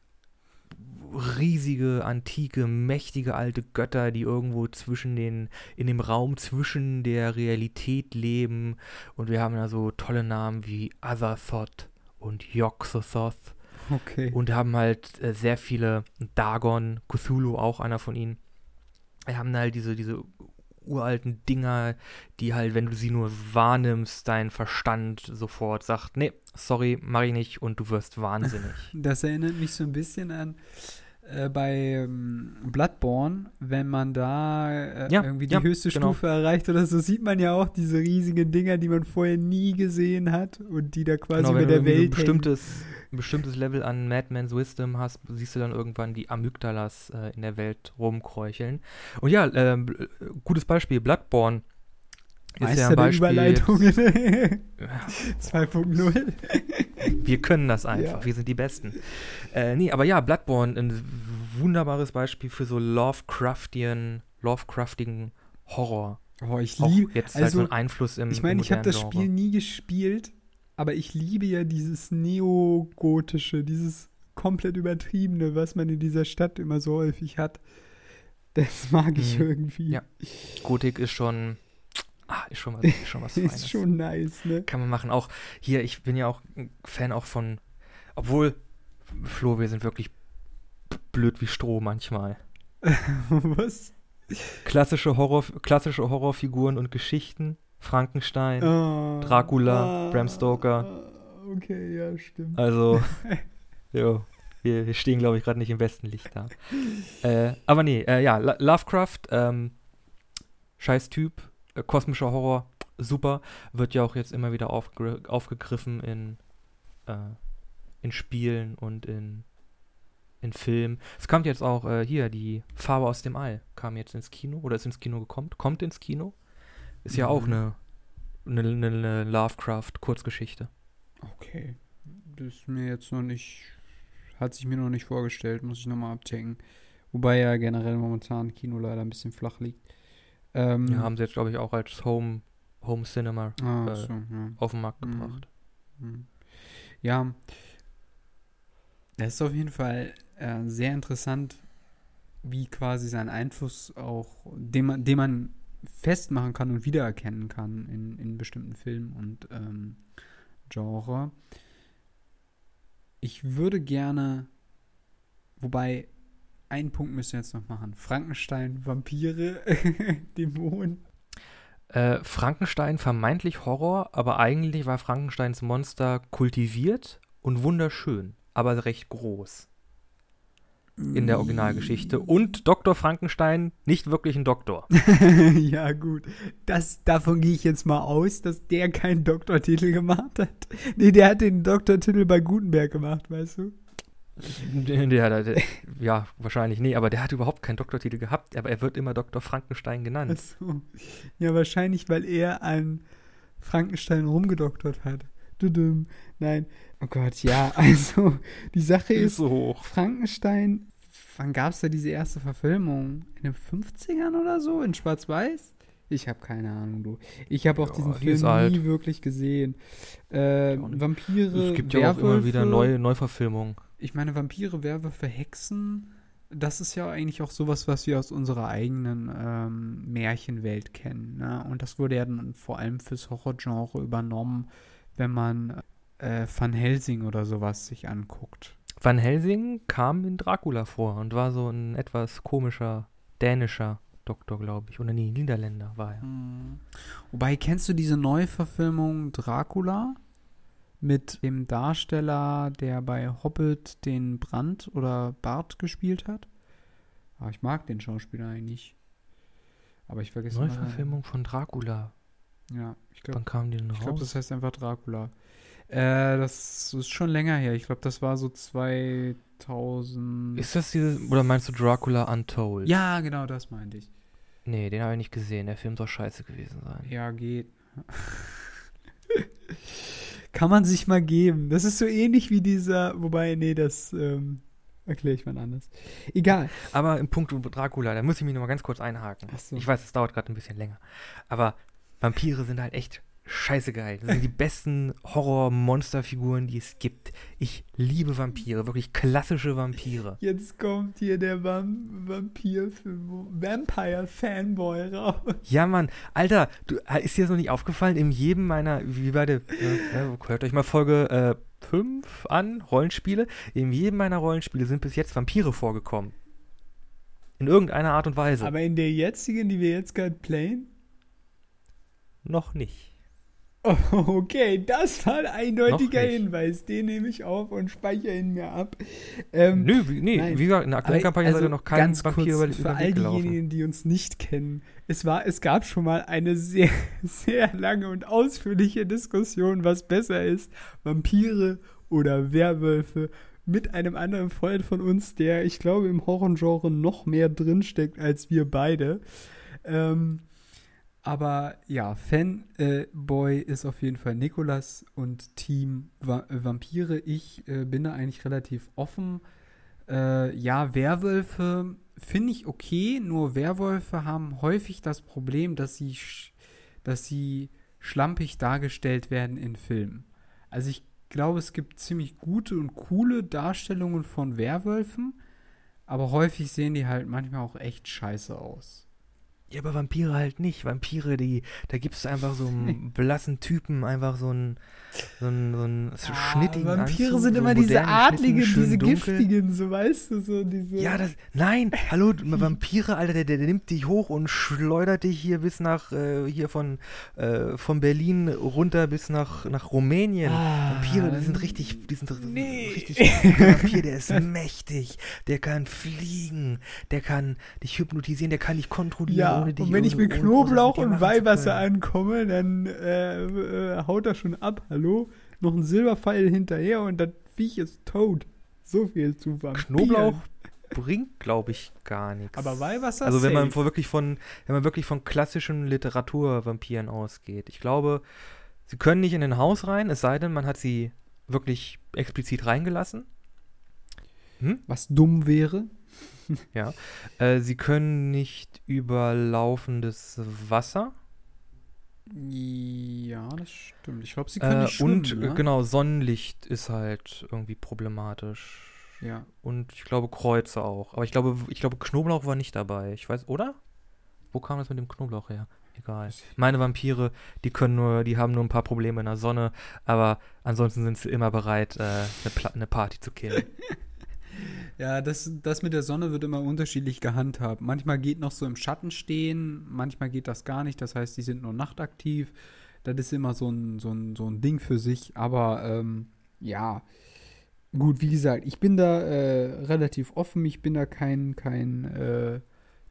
riesige, antike, mächtige alte Götter, die irgendwo zwischen den, in dem Raum zwischen der Realität leben. Und wir haben da so tolle Namen wie Azathoth und Yog-Sothoth Okay. und haben halt äh, sehr viele, Dagon, Cthulhu auch einer von ihnen. Wir haben halt diese, diese uralten Dinger, die halt, wenn du sie nur wahrnimmst, dein Verstand sofort sagt, nee, sorry, mach ich nicht und du wirst wahnsinnig. Das erinnert mich so ein bisschen an äh, bei ähm, Bloodborne, wenn man da äh, Ja, irgendwie die ja, höchste genau. Stufe erreicht oder so, sieht man ja auch diese riesigen Dinger, die man vorher nie gesehen hat und die da quasi Genau, über der Welt hängen. Bestimmtes, ein bestimmtes Level an Madman's Wisdom hast, siehst du dann irgendwann die Amygdalas äh, in der Welt rumkräucheln. Und ja, ähm, äh, gutes Beispiel, Bloodborne ist ja ein Beispiel. Überleitungen. Ja, 2.0. wir können das einfach, Ja. wir sind die Besten. Äh, nee, aber ja, Bloodborne, ein wunderbares Beispiel für so Lovecraftian, Lovecraftigen Horror. Oh, ich liebe. jetzt halt also, so ein Einfluss im Ich meine, ich habe das Spiel nie gespielt, aber ich liebe ja dieses Neogotische, dieses komplett übertriebene, was man in dieser Stadt immer so häufig hat. Das mag ich Mhm. irgendwie. Ja. Gotik ist schon, ah, ist schon was, ist schon was Feines. Ist schon nice, ne? Kann man machen. Auch hier, ich bin ja auch ein Fan auch von, obwohl, Flo, wir sind wirklich blöd wie Stroh manchmal. was? Klassische, Horror, klassische Horrorfiguren und Geschichten. Frankenstein. Ah, Dracula, Bram Stoker. ah, Okay, ja, stimmt. Also, jo, wir, wir stehen, glaube ich, gerade nicht im besten Licht da. Äh, aber nee, äh, ja, Lo- Lovecraft, ähm, scheiß Typ, äh, kosmischer Horror, super. Wird ja auch jetzt immer wieder aufgegr aufgegriffen in, äh, in Spielen und in, in Filmen. Es kommt jetzt auch äh, hier, die Farbe aus dem All kam jetzt ins Kino oder ist ins Kino gekommen, kommt ins Kino. Ist ja auch Mhm. eine, eine, eine, eine Lovecraft-Kurzgeschichte. Okay. Das ist mir jetzt noch nicht. Hat sich mir noch nicht vorgestellt, muss ich nochmal abchecken. Wobei ja generell momentan Kino leider ein bisschen flach liegt. Ähm, Ja, haben sie jetzt, glaube ich, auch als Home, Home Cinema ah, äh, so, ja. auf den Markt Mhm. gebracht. Hm. Ja, das ist auf jeden Fall äh, sehr interessant, wie quasi sein Einfluss auch, den man, den man festmachen kann und wiedererkennen kann in, in bestimmten Filmen und ähm, Genre. Ich würde gerne, wobei, einen Punkt müssen wir jetzt noch machen. Frankenstein, Vampire, Dämonen. Äh, Frankenstein vermeintlich Horror, aber eigentlich war Frankensteins Monster kultiviert und wunderschön, aber recht groß in der Originalgeschichte. Und Dr. Frankenstein nicht wirklich ein Doktor. ja, gut. Das, davon gehe ich jetzt mal aus, dass der keinen Doktortitel gemacht hat. Nee, der hat den Doktortitel bei Gutenberg gemacht, weißt du? Der, der, der, ja, wahrscheinlich nee, aber der hat überhaupt keinen Doktortitel gehabt, aber er wird immer Dr. Frankenstein genannt. Ach so. Ja, wahrscheinlich, weil er an Frankenstein rumgedoktert hat. Nein. Oh Gott, ja, also die Sache ist, so hoch. Frankenstein, wann gab es da diese erste Verfilmung? In den 50ern oder so? In Schwarz-Weiß? Ich habe keine Ahnung, du. Ich habe auch Ja, diesen die Film ist nie alt. wirklich gesehen. Äh. Vampire, Es gibt ja auch immer wieder Werwölfe. neue Neuverfilmungen. Ich meine, Vampire, Werwölfe, Hexen, das ist ja eigentlich auch sowas, was wir aus unserer eigenen ähm, Märchenwelt kennen. Ne? Und das wurde ja dann vor allem fürs Horrorgenre übernommen, wenn man äh, Van Helsing oder sowas sich anguckt. Van Helsing kam in Dracula vor und war so ein etwas komischer dänischer Doktor, glaube ich. Oder nee, Niederländer war er. Hm. Wobei, kennst du diese Neuverfilmung Dracula? Mit dem Darsteller, der bei Hobbit den Brand oder Bart gespielt hat? Ah, ich mag den Schauspieler eigentlich. Aber ich vergesse Neuverfilmung von Dracula. Ja, ich glaube, Wann kam die denn ich glaube, raus? das heißt einfach Dracula. Äh, das ist schon länger her. Ich glaube, das war so 2000. Ist das diese, oder meinst du Dracula Untold? ja, genau, das meinte ich. Nee, den habe ich nicht gesehen. Der Film soll scheiße gewesen sein. Ja, geht. Kann man sich mal geben. Das ist so ähnlich wie dieser, wobei, nee, das ähm, erkläre ich mal anders. Egal. Aber im Punkt Dracula, da muss ich mich noch mal ganz kurz einhaken. So. Ich weiß, es dauert gerade ein bisschen länger. Aber Vampire sind halt echt scheiße geil. Das sind die besten Horror-Monsterfiguren, die es gibt. Ich liebe Vampire, wirklich klassische Vampire. Jetzt kommt hier der Vam Vampir Vampire Fanboy raus. Ja, Mann, Alter, du, äh, ist dir das noch nicht aufgefallen? In jedem meiner, wie bei der, äh, äh, hört euch mal Folge 5 an, Rollenspiele. In jedem meiner Rollenspiele sind bis jetzt Vampire vorgekommen. In irgendeiner Art und Weise. Aber in der jetzigen, die wir jetzt gerade playen? Noch nicht. Okay, das war ein eindeutiger. Hinweis. Den nehme ich auf und speichere ihn mir ab. Ähm, Nö, wie, nee, nein. wie gesagt, in der aktuellen Kampagne also, seid ihr noch kein ganz Vampir kurz, über für all diejenigen, die uns nicht kennen. Es, war, es gab schon mal eine sehr, sehr lange und ausführliche Diskussion, was besser ist, Vampire oder Werwölfe, mit einem anderen Freund von uns, der, ich glaube, im Horrorgenre noch mehr drinsteckt als wir beide. Ähm, aber ja, Fanboy ist auf jeden Fall Nikolas und Team Va Vampire. Ich äh, bin da eigentlich relativ offen. Äh, ja, Werwölfe finde ich okay, nur Werwölfe haben häufig das Problem, dass sie, dass sie schlampig dargestellt werden in Filmen. Also ich glaube, es gibt ziemlich gute und coole Darstellungen von Werwölfen, aber häufig sehen die halt manchmal auch echt scheiße aus. Ja, aber Vampire halt nicht. Vampire, die, da gibst du einfach so einen blassen Typen, einfach so einen, so einen, so einen schnittigen Ah, Vampire Anzug, sind so immer diese Adligen, schnittigen, diese dunkel. Giftigen, so weißt du, so diese. Ja, das, nein, hallo, Vampire, Alter, der, der, nimmt dich hoch und schleudert dich hier bis nach, äh, hier von, äh, von Berlin runter bis nach, nach Rumänien. Ah, Vampire, die sind richtig, die sind nee. richtig, der Vampir, der ist mächtig, der kann fliegen, der kann dich hypnotisieren, der kann dich kontrollieren, Ja, und wenn ich mit Knoblauch und Weihwasser ankomme, dann äh, äh, haut er schon ab. Hallo? Noch ein Silberpfeil hinterher und das Viech ist tot. So viel zu Vampiren. Knoblauch bringt, glaube ich, gar nichts. Aber Weihwasser Also wenn man safe. wirklich von, wenn man wirklich von klassischen Literaturvampiren ausgeht. Ich glaube, sie können nicht in ein Haus rein, es sei denn, man hat sie wirklich explizit reingelassen. Hm? Was dumm wäre. Äh, sie können nicht über laufendes Wasser. Ja, das stimmt. Ich glaube, sie können Äh, nicht schwimmen, und ne? genau, Sonnenlicht ist halt irgendwie problematisch. Ja. Und ich glaube Kreuze auch. Aber ich glaube, ich glaube Knoblauch war nicht dabei. Ich weiß, oder? Wo kam das mit dem Knoblauch her? Egal. Meine Vampire, die können nur, die haben nur ein paar Probleme in der Sonne, aber ansonsten sind sie immer bereit, äh, eine, eine Party zu killen. Ja, das, das mit der Sonne wird immer unterschiedlich gehandhabt. Manchmal geht noch so im Schatten stehen, manchmal geht das gar nicht. Das heißt, die sind nur nachtaktiv. Das ist immer so ein, so ein, so ein Ding für sich. Aber ähm, ja, gut, wie gesagt, ich bin da äh, relativ offen. Ich bin da kein, kein äh,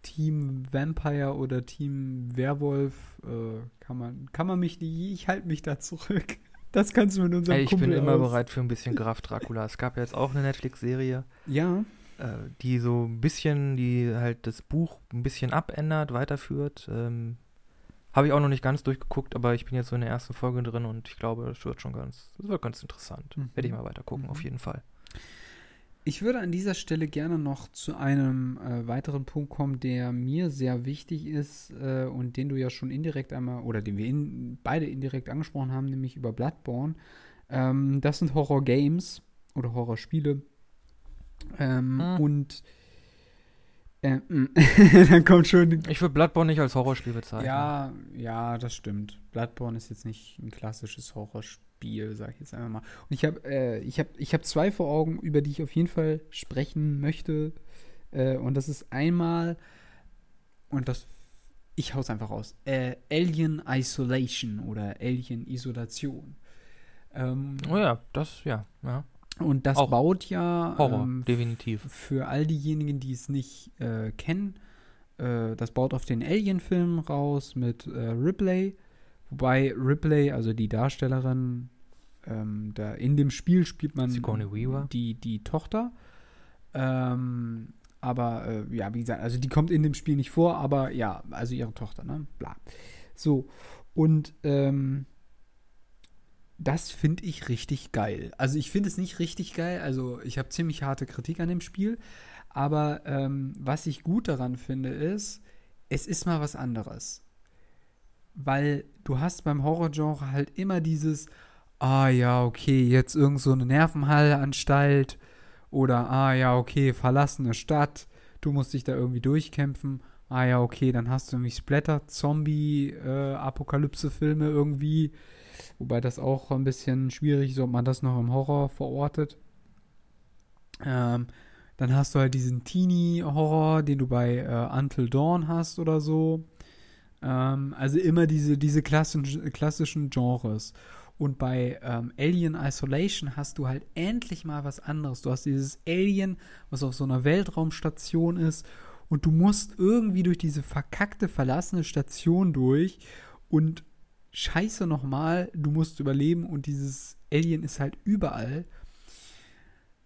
Team Vampire oder Team Werwolf. Äh, kann, man, kann man mich ich halte mich da zurück. Das kannst du mit unserem Ey, ich Kumpel bin immer aus. bereit für ein bisschen Graf Dracula. Es gab ja jetzt auch eine Netflix-Serie, Ja, äh, die so ein bisschen, die halt das Buch ein bisschen abändert, weiterführt. Ähm, Habe ich auch noch nicht ganz durchgeguckt, aber ich bin jetzt so in der ersten Folge drin und ich glaube, das wird schon ganz, das wird ganz interessant. Mhm. Werde ich mal weiter gucken, Mhm. auf jeden Fall. Ich würde an dieser Stelle gerne noch zu einem äh, weiteren Punkt kommen, der mir sehr wichtig ist äh, und den du ja schon indirekt einmal, oder den wir in, beide indirekt angesprochen haben, nämlich über Bloodborne. Ähm, das sind Horror-Games oder Horrorspiele. Ähm, Hm. Und äh, dann kommt schon Ich würde Bloodborne nicht als Horrorspiel bezeichnen. ja, ja, das stimmt. Bloodborne ist jetzt nicht ein klassisches Horrorspiel, sag ich jetzt einfach mal. Und ich habe äh, ich hab, ich hab zwei vor Augen, über die ich auf jeden Fall sprechen möchte. Äh, und das ist einmal, und das, ich hau's einfach raus, äh, Alien Isolation oder Alien Isolation. Ähm, Oh ja, das, ja, ja. und das Auch baut ja Horror, ähm, definitiv. für all diejenigen, die es nicht äh, kennen, äh, das baut auf den Alien-Film raus mit äh, Ripley. Wobei Ripley, also die Darstellerin, ähm, da in dem Spiel spielt man die, die Tochter. Ähm, aber äh, ja, wie gesagt, also die kommt in dem Spiel nicht vor, aber ja, also ihre Tochter, ne? Bla. So. Und ähm, das finde ich richtig geil. Also ich finde es nicht richtig geil. Also ich habe ziemlich harte Kritik an dem Spiel. Aber ähm, was ich gut daran finde, ist, es ist mal was anderes. Weil du hast beim Horrorgenre halt immer dieses, ah ja, okay, jetzt irgend so eine Nervenheilanstalt oder ah ja, okay, verlassene Stadt, du musst dich da irgendwie durchkämpfen. Ah ja, okay, dann hast du irgendwie Splatter, Zombie, äh, Apokalypse-Filme irgendwie. Wobei das auch ein bisschen schwierig ist, ob man das noch im Horror verortet. Ähm, dann hast du halt diesen Teenie-Horror, den du bei äh, Until Dawn hast oder so. Ähm, also immer diese, diese klassischen, klassischen Genres. Und bei ähm, Alien Isolation hast du halt endlich mal was anderes. Du hast dieses Alien, was auf so einer Weltraumstation ist. Und du musst irgendwie durch diese verkackte, verlassene Station durch. Und scheiße nochmal, du musst überleben. Und dieses Alien ist halt überall.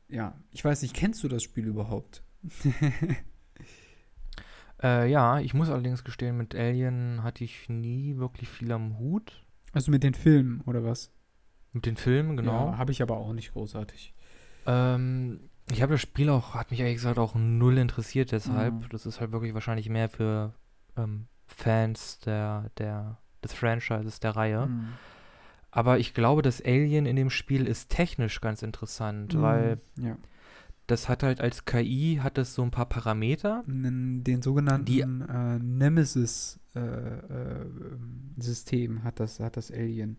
Ja, ich weiß nicht, kennst du das Spiel überhaupt? Äh, ja, ich muss allerdings gestehen, mit Alien hatte ich nie wirklich viel am Hut. Also mit den Filmen oder was? Mit den Filmen, genau. Ja, habe ich aber auch nicht großartig. Ähm, ich habe das Spiel auch, hat mich ehrlich gesagt auch null interessiert, deshalb. Mhm. Das ist halt wirklich wahrscheinlich mehr für ähm, Fans der, der, des Franchises, der Reihe. Mhm. Aber ich glaube, das Alien in dem Spiel ist technisch ganz interessant, weil ja. Das hat halt als KI, hat es so ein paar Parameter. Den sogenannten Die- äh, Nemesis-System hat, das, hat das Alien.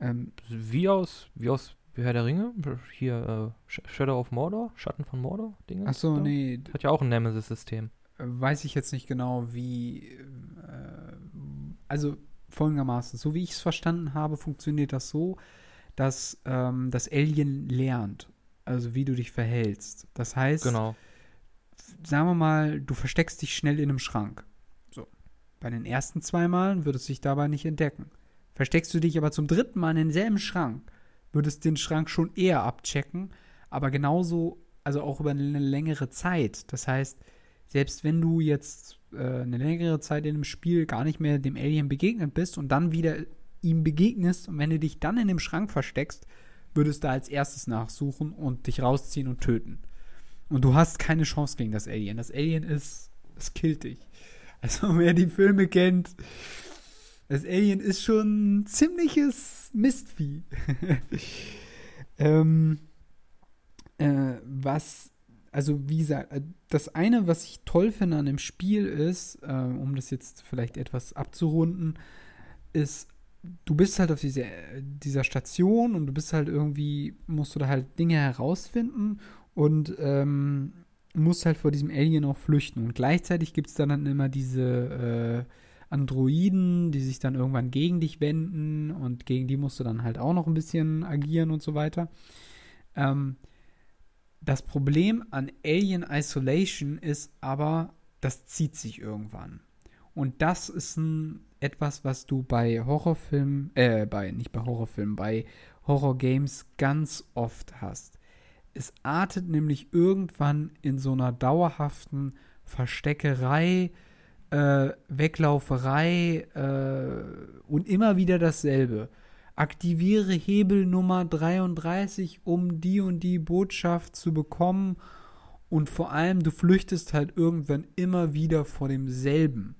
Ähm, Wie aus, wie aus Herr der Ringe, hier äh, Sh- Shadow of Mordor, Schatten von Mordor, Dinge. achso, nee, Hat ja auch ein Nemesis-System. weiß ich jetzt nicht genau, wie. Äh, also folgendermaßen, so wie ich es verstanden habe, funktioniert das so, dass ähm, das Alien lernt. Also wie du dich verhältst. Das heißt, Genau. sagen wir mal, du versteckst dich schnell in einem Schrank. So. Bei den ersten zwei Malen wird es sich dabei nicht entdecken. Versteckst du dich aber zum dritten Mal in denselben Schrank, würdest den Schrank schon eher abchecken, aber genauso, also auch über eine längere Zeit. Das heißt, selbst wenn du jetzt äh, eine längere Zeit in einem Spiel gar nicht mehr dem Alien begegnet bist und dann wieder ihm begegnest und wenn du dich dann in dem Schrank versteckst, würdest du als erstes nachsuchen und dich rausziehen und töten. Und du hast keine Chance gegen das Alien. Das Alien ist, es killt dich. Also wer die Filme kennt, das Alien ist schon ein ziemliches Mistvieh. ähm, äh, was, also wie gesagt, äh, das eine, was ich toll finde an dem Spiel ist, äh, um das jetzt vielleicht etwas abzurunden, ist, du bist halt auf diese, dieser Station und du bist halt irgendwie, musst du da halt Dinge herausfinden und ähm, musst halt vor diesem Alien auch flüchten. Und gleichzeitig gibt es dann, immer diese äh, Androiden, die sich dann irgendwann gegen dich wenden und gegen die musst du dann halt auch noch ein bisschen agieren und so weiter. Ähm, das Problem an Alien Isolation ist aber, das zieht sich irgendwann. Und das ist ein, etwas, was du bei Horrorfilmen, äh, bei, nicht bei Horrorfilmen, bei Horrorgames ganz oft hast. Es artet nämlich irgendwann in so einer dauerhaften Versteckerei, äh, Weglauferei äh, und immer wieder dasselbe. Aktiviere Hebel Nummer 33, um die und die Botschaft zu bekommen. Und vor allem, du flüchtest halt irgendwann immer wieder vor demselben.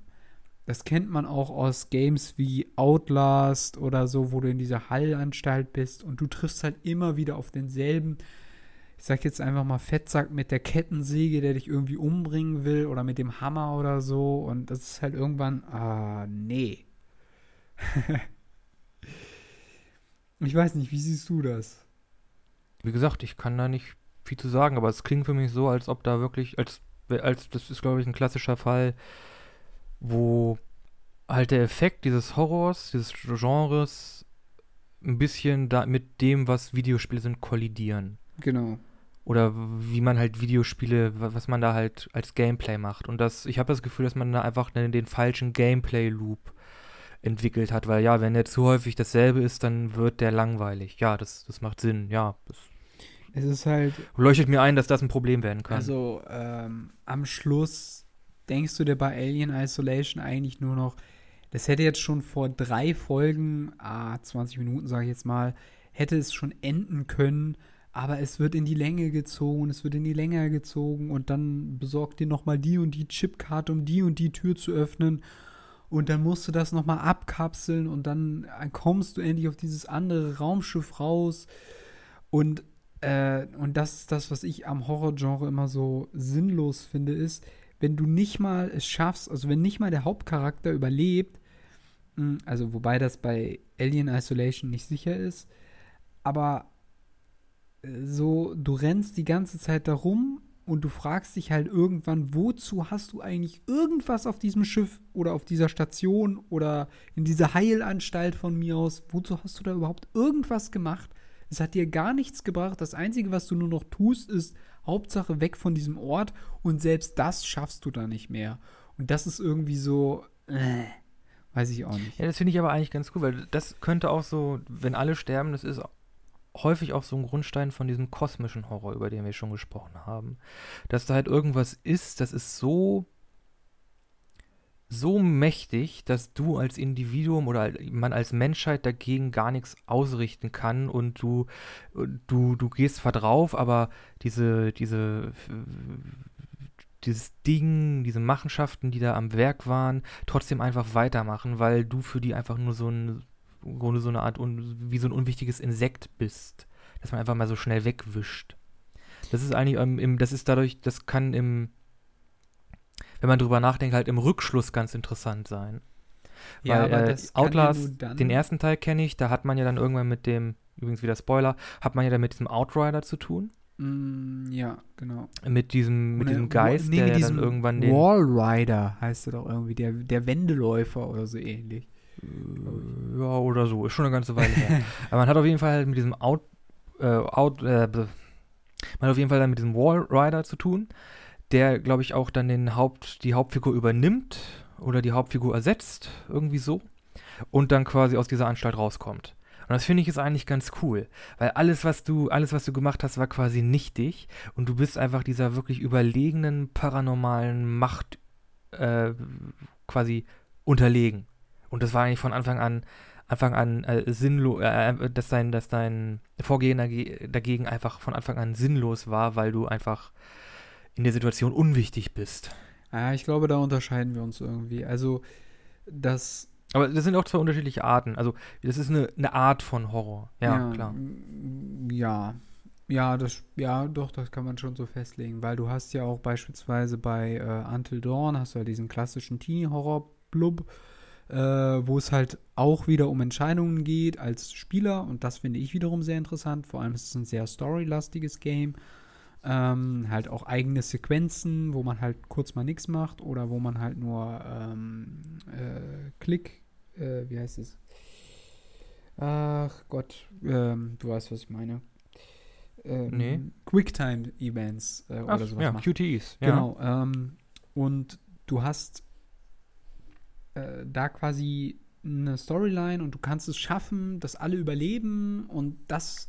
Das kennt man auch aus Games wie Outlast oder so, wo du in dieser Hallanstalt bist und du triffst halt immer wieder auf denselben, ich sag jetzt einfach mal Fettsack mit der Kettensäge, der dich irgendwie umbringen will oder mit dem Hammer oder so und das ist halt irgendwann, ah, nee. ich weiß nicht, wie siehst du das? Wie gesagt, ich kann da nicht viel zu sagen, aber es klingt für mich so, als ob da wirklich, als, als das ist, glaube ich, ein klassischer Fall, wo halt der Effekt dieses Horrors, dieses Genres ein bisschen da mit dem, was Videospiele sind, kollidieren. Genau. Oder wie man halt Videospiele, was man da halt als Gameplay macht. Und das, ich habe das Gefühl, dass man da einfach den, den falschen Gameplay-Loop entwickelt hat, weil ja, wenn der zu häufig dasselbe ist, dann wird der langweilig. Ja, das, das macht Sinn, ja. es ist halt. Leuchtet mir ein, dass das ein Problem werden kann. Also, ähm, am Schluss denkst du dir bei Alien Isolation eigentlich nur noch, das hätte jetzt schon vor drei Folgen, ah, 20 Minuten sage ich jetzt mal, hätte es schon enden können, aber es wird in die Länge gezogen, es wird in die Länge gezogen und dann besorgt dir nochmal die und die Chipkarte, um die und die Tür zu öffnen und dann musst du das nochmal abkapseln und dann kommst du endlich auf dieses andere Raumschiff raus und äh, und das ist das, was ich am Horrorgenre immer so sinnlos finde, ist, wenn du nicht mal es schaffst, also wenn nicht mal der Hauptcharakter überlebt, hm, also wobei das bei Alien Isolation nicht sicher ist, aber äh, so, du rennst die ganze Zeit darum und du fragst dich halt irgendwann, wozu hast du eigentlich irgendwas auf diesem Schiff oder auf dieser Station oder in dieser Heilanstalt von mir aus, wozu hast du da überhaupt irgendwas gemacht? Es hat dir gar nichts gebracht. Das Einzige, was du nur noch tust, ist Hauptsache weg von diesem Ort und selbst das schaffst du da nicht mehr. Und das ist irgendwie so, äh, weiß ich auch nicht. Ja, das finde ich aber eigentlich ganz cool, weil das könnte auch so, wenn alle sterben, das ist häufig auch so ein Grundstein von diesem kosmischen Horror, über den wir schon gesprochen haben. Dass da halt irgendwas ist, das ist so so mächtig, dass du als Individuum oder man als Menschheit dagegen gar nichts ausrichten kann und du, du, du gehst zwar drauf, aber diese, diese, dieses Ding, diese Machenschaften, die da am Werk waren, trotzdem einfach weitermachen, weil du für die einfach nur so, ein, nur so eine Art, wie so ein unwichtiges Insekt bist, dass man einfach mal so schnell wegwischt. Das ist eigentlich, im, das ist dadurch, das kann im wenn man drüber nachdenkt, halt im Rückschluss ganz interessant sein. Ja, Weil, aber äh, Outlast, ja den ersten Teil kenne ich, da hat man ja dann irgendwann mit dem, übrigens wieder Spoiler, hat man ja dann mit diesem Outrider zu tun. Mm, ja, genau. Mit diesem, mit diesem Geist, nee, der ja dann irgendwann den. Wallrider heißt er doch irgendwie, der, der Wendeläufer oder so ähnlich. Äh, ja, oder so, ist schon eine ganze Weile her. Aber man hat auf jeden Fall halt mit diesem Out, äh, Out, äh, man hat auf jeden Fall dann mit diesem Wallrider zu tun der, glaube ich, auch dann den Haupt, die Hauptfigur übernimmt oder die Hauptfigur ersetzt, irgendwie so, und dann quasi aus dieser Anstalt rauskommt. Und das finde ich ist eigentlich ganz cool, weil alles, was du, alles, was du gemacht hast, war quasi nichtig und du bist einfach dieser wirklich überlegenen paranormalen Macht äh, quasi unterlegen. Und das war eigentlich von Anfang an, Anfang an äh, sinnlos, äh, äh, dass dein, dass dein Vorgehen dagegen einfach von Anfang an sinnlos war, weil du einfach in der Situation unwichtig bist. Ja, ich glaube, da unterscheiden wir uns irgendwie. Also, das. Aber das sind auch zwei unterschiedliche Arten. Also, das ist eine, eine Art von Horror. Ja, ja klar. Ja. Ja, das, ja, doch, das kann man schon so festlegen, weil du hast ja auch beispielsweise bei äh, Until Dawn hast du ja diesen klassischen Teenie-Horror-Blub, äh, wo es halt auch wieder um Entscheidungen geht als Spieler und das finde ich wiederum sehr interessant. Vor allem ist es ein sehr storylastiges Game. Ähm, halt auch eigene Sequenzen, wo man halt kurz mal nichts macht oder wo man halt nur ähm, äh, Klick, äh, wie heißt es? Ach Gott, ähm, du weißt, was ich meine. Ähm, Nee. Quicktime-Events äh, oder sowas ja, macht. QTEs. Ja. Genau. Ähm, und du hast äh, da quasi eine Storyline und du kannst es schaffen, dass alle überleben und das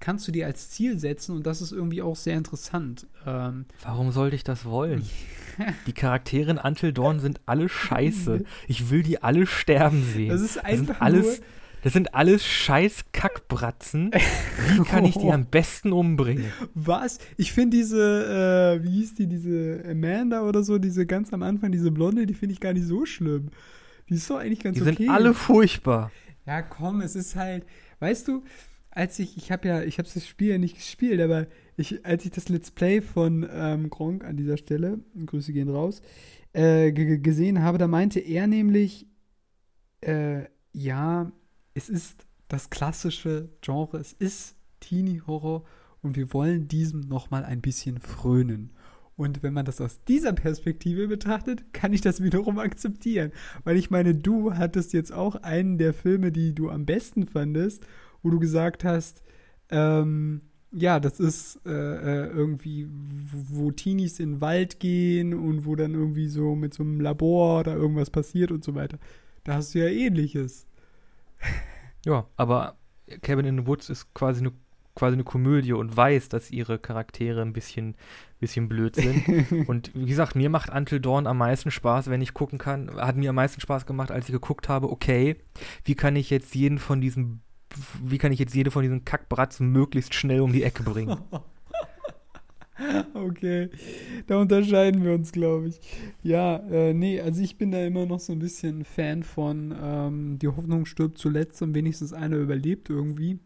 kannst du dir als Ziel setzen und das ist irgendwie auch sehr interessant. Ähm, Warum sollte ich das wollen? Die Charaktere in Until Dawn sind alle scheiße. Ich will die alle sterben sehen. das ist Das einfach sind alles, das sind alles scheiß Kackbratzen. Wie kann ich die am besten umbringen? was? Ich finde diese, äh, wie hieß die, diese Amanda oder so, diese ganz am Anfang, diese Blonde, die finde ich gar nicht so schlimm. Die ist doch eigentlich ganz Die okay. sind alle furchtbar. Ja, komm, es ist halt, weißt du, als ich, ich habe ja, ich habe das Spiel ja nicht gespielt, aber ich, als ich das Let's Play von ähm, Gronk an dieser Stelle, Grüße gehen raus, äh, ge- gesehen habe, da meinte er nämlich, äh, ja, es ist das klassische Genre, es ist Teenie-Horror und wir wollen diesem nochmal ein bisschen frönen. Und wenn man das aus dieser Perspektive betrachtet, kann ich das wiederum akzeptieren. Weil ich meine, du hattest jetzt auch einen der Filme, die du am besten fandest, wo du gesagt hast, ähm, ja, das ist äh, äh, irgendwie, wo, wo Teenies in den Wald gehen und wo dann irgendwie so mit so einem Labor oder irgendwas passiert und so weiter. Da hast du ja ähnliches. Ja, aber Cabin in the Woods ist quasi eine quasi eine Komödie und weiß, dass ihre Charaktere ein bisschen, bisschen blöd sind. und wie gesagt, mir macht Until Dawn am meisten Spaß, wenn ich gucken kann. Hat mir am meisten Spaß gemacht, als ich geguckt habe, okay, wie kann ich jetzt jeden von diesen, wie kann ich jetzt jede von diesen Kackbratzen möglichst schnell um die Ecke bringen? Okay, da unterscheiden wir uns, glaube ich. Ja, äh, nee, also ich bin da immer noch so ein bisschen Fan von ähm, Die Hoffnung stirbt zuletzt und wenigstens einer überlebt irgendwie.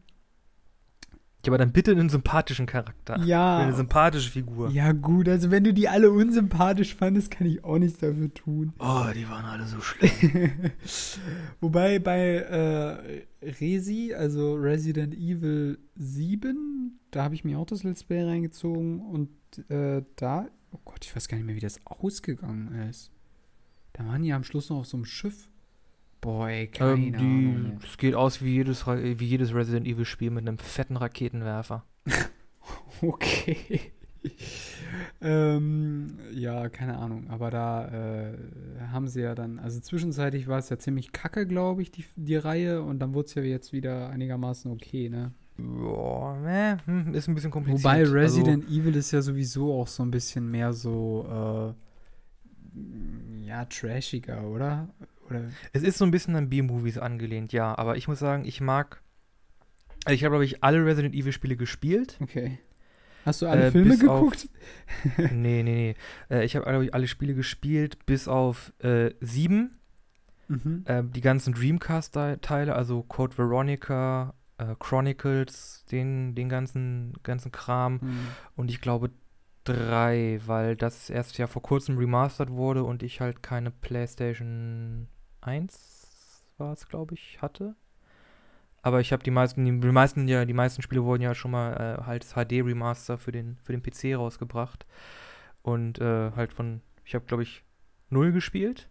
Ja, aber dann bitte einen sympathischen Charakter. Ja. Eine sympathische Figur. Ja, gut, also wenn du die alle unsympathisch fandest, kann ich auch nichts dafür tun. Oh, die waren alle so schlimm. Wobei bei äh, Resi, also Resident Evil 7, da habe ich mir auch das Let's Play reingezogen und äh, da, oh Gott, ich weiß gar nicht mehr, wie das ausgegangen ist. Da waren die am Schluss noch auf so einem Schiff. Boah, ey, keine ähm, Ahnung. die, es geht aus wie jedes, wie jedes Resident Evil Spiel mit einem fetten Raketenwerfer. Okay. ähm, ja, keine Ahnung. Aber da äh, haben sie ja dann, also zwischenzeitlich war es ja ziemlich kacke, glaube ich, die, die Reihe. Und dann wurde es ja jetzt wieder einigermaßen okay, ne? Boah, ne, hm, ist ein bisschen kompliziert. Wobei Also, Resident Evil ist ja sowieso auch so ein bisschen mehr so, äh, ja, trashiger, oder? Oder? es ist so ein bisschen an B-Movies angelehnt, ja. Aber ich muss sagen, ich mag. Also ich habe, glaube ich, alle Resident Evil Spiele gespielt. Okay. Hast du alle Äh, Filme bis auf- geguckt? nee, nee, nee. Äh, ich habe, glaube ich, alle Spiele gespielt, bis auf äh, sieben. Mhm. Äh, die ganzen Dreamcast-Teile, also Code Veronica, äh, Chronicles, den, den ganzen, ganzen Kram. Hm. Und ich glaube drei, weil das erst ja vor kurzem remastered wurde und ich halt keine PlayStation 1 war es, glaube ich, hatte. Aber ich habe die meisten, die, die meisten, ja, die meisten Spiele wurden ja schon mal äh, halt als HD-Remaster für den, für den PC rausgebracht. Und äh, halt von, ich habe, glaube ich, null gespielt.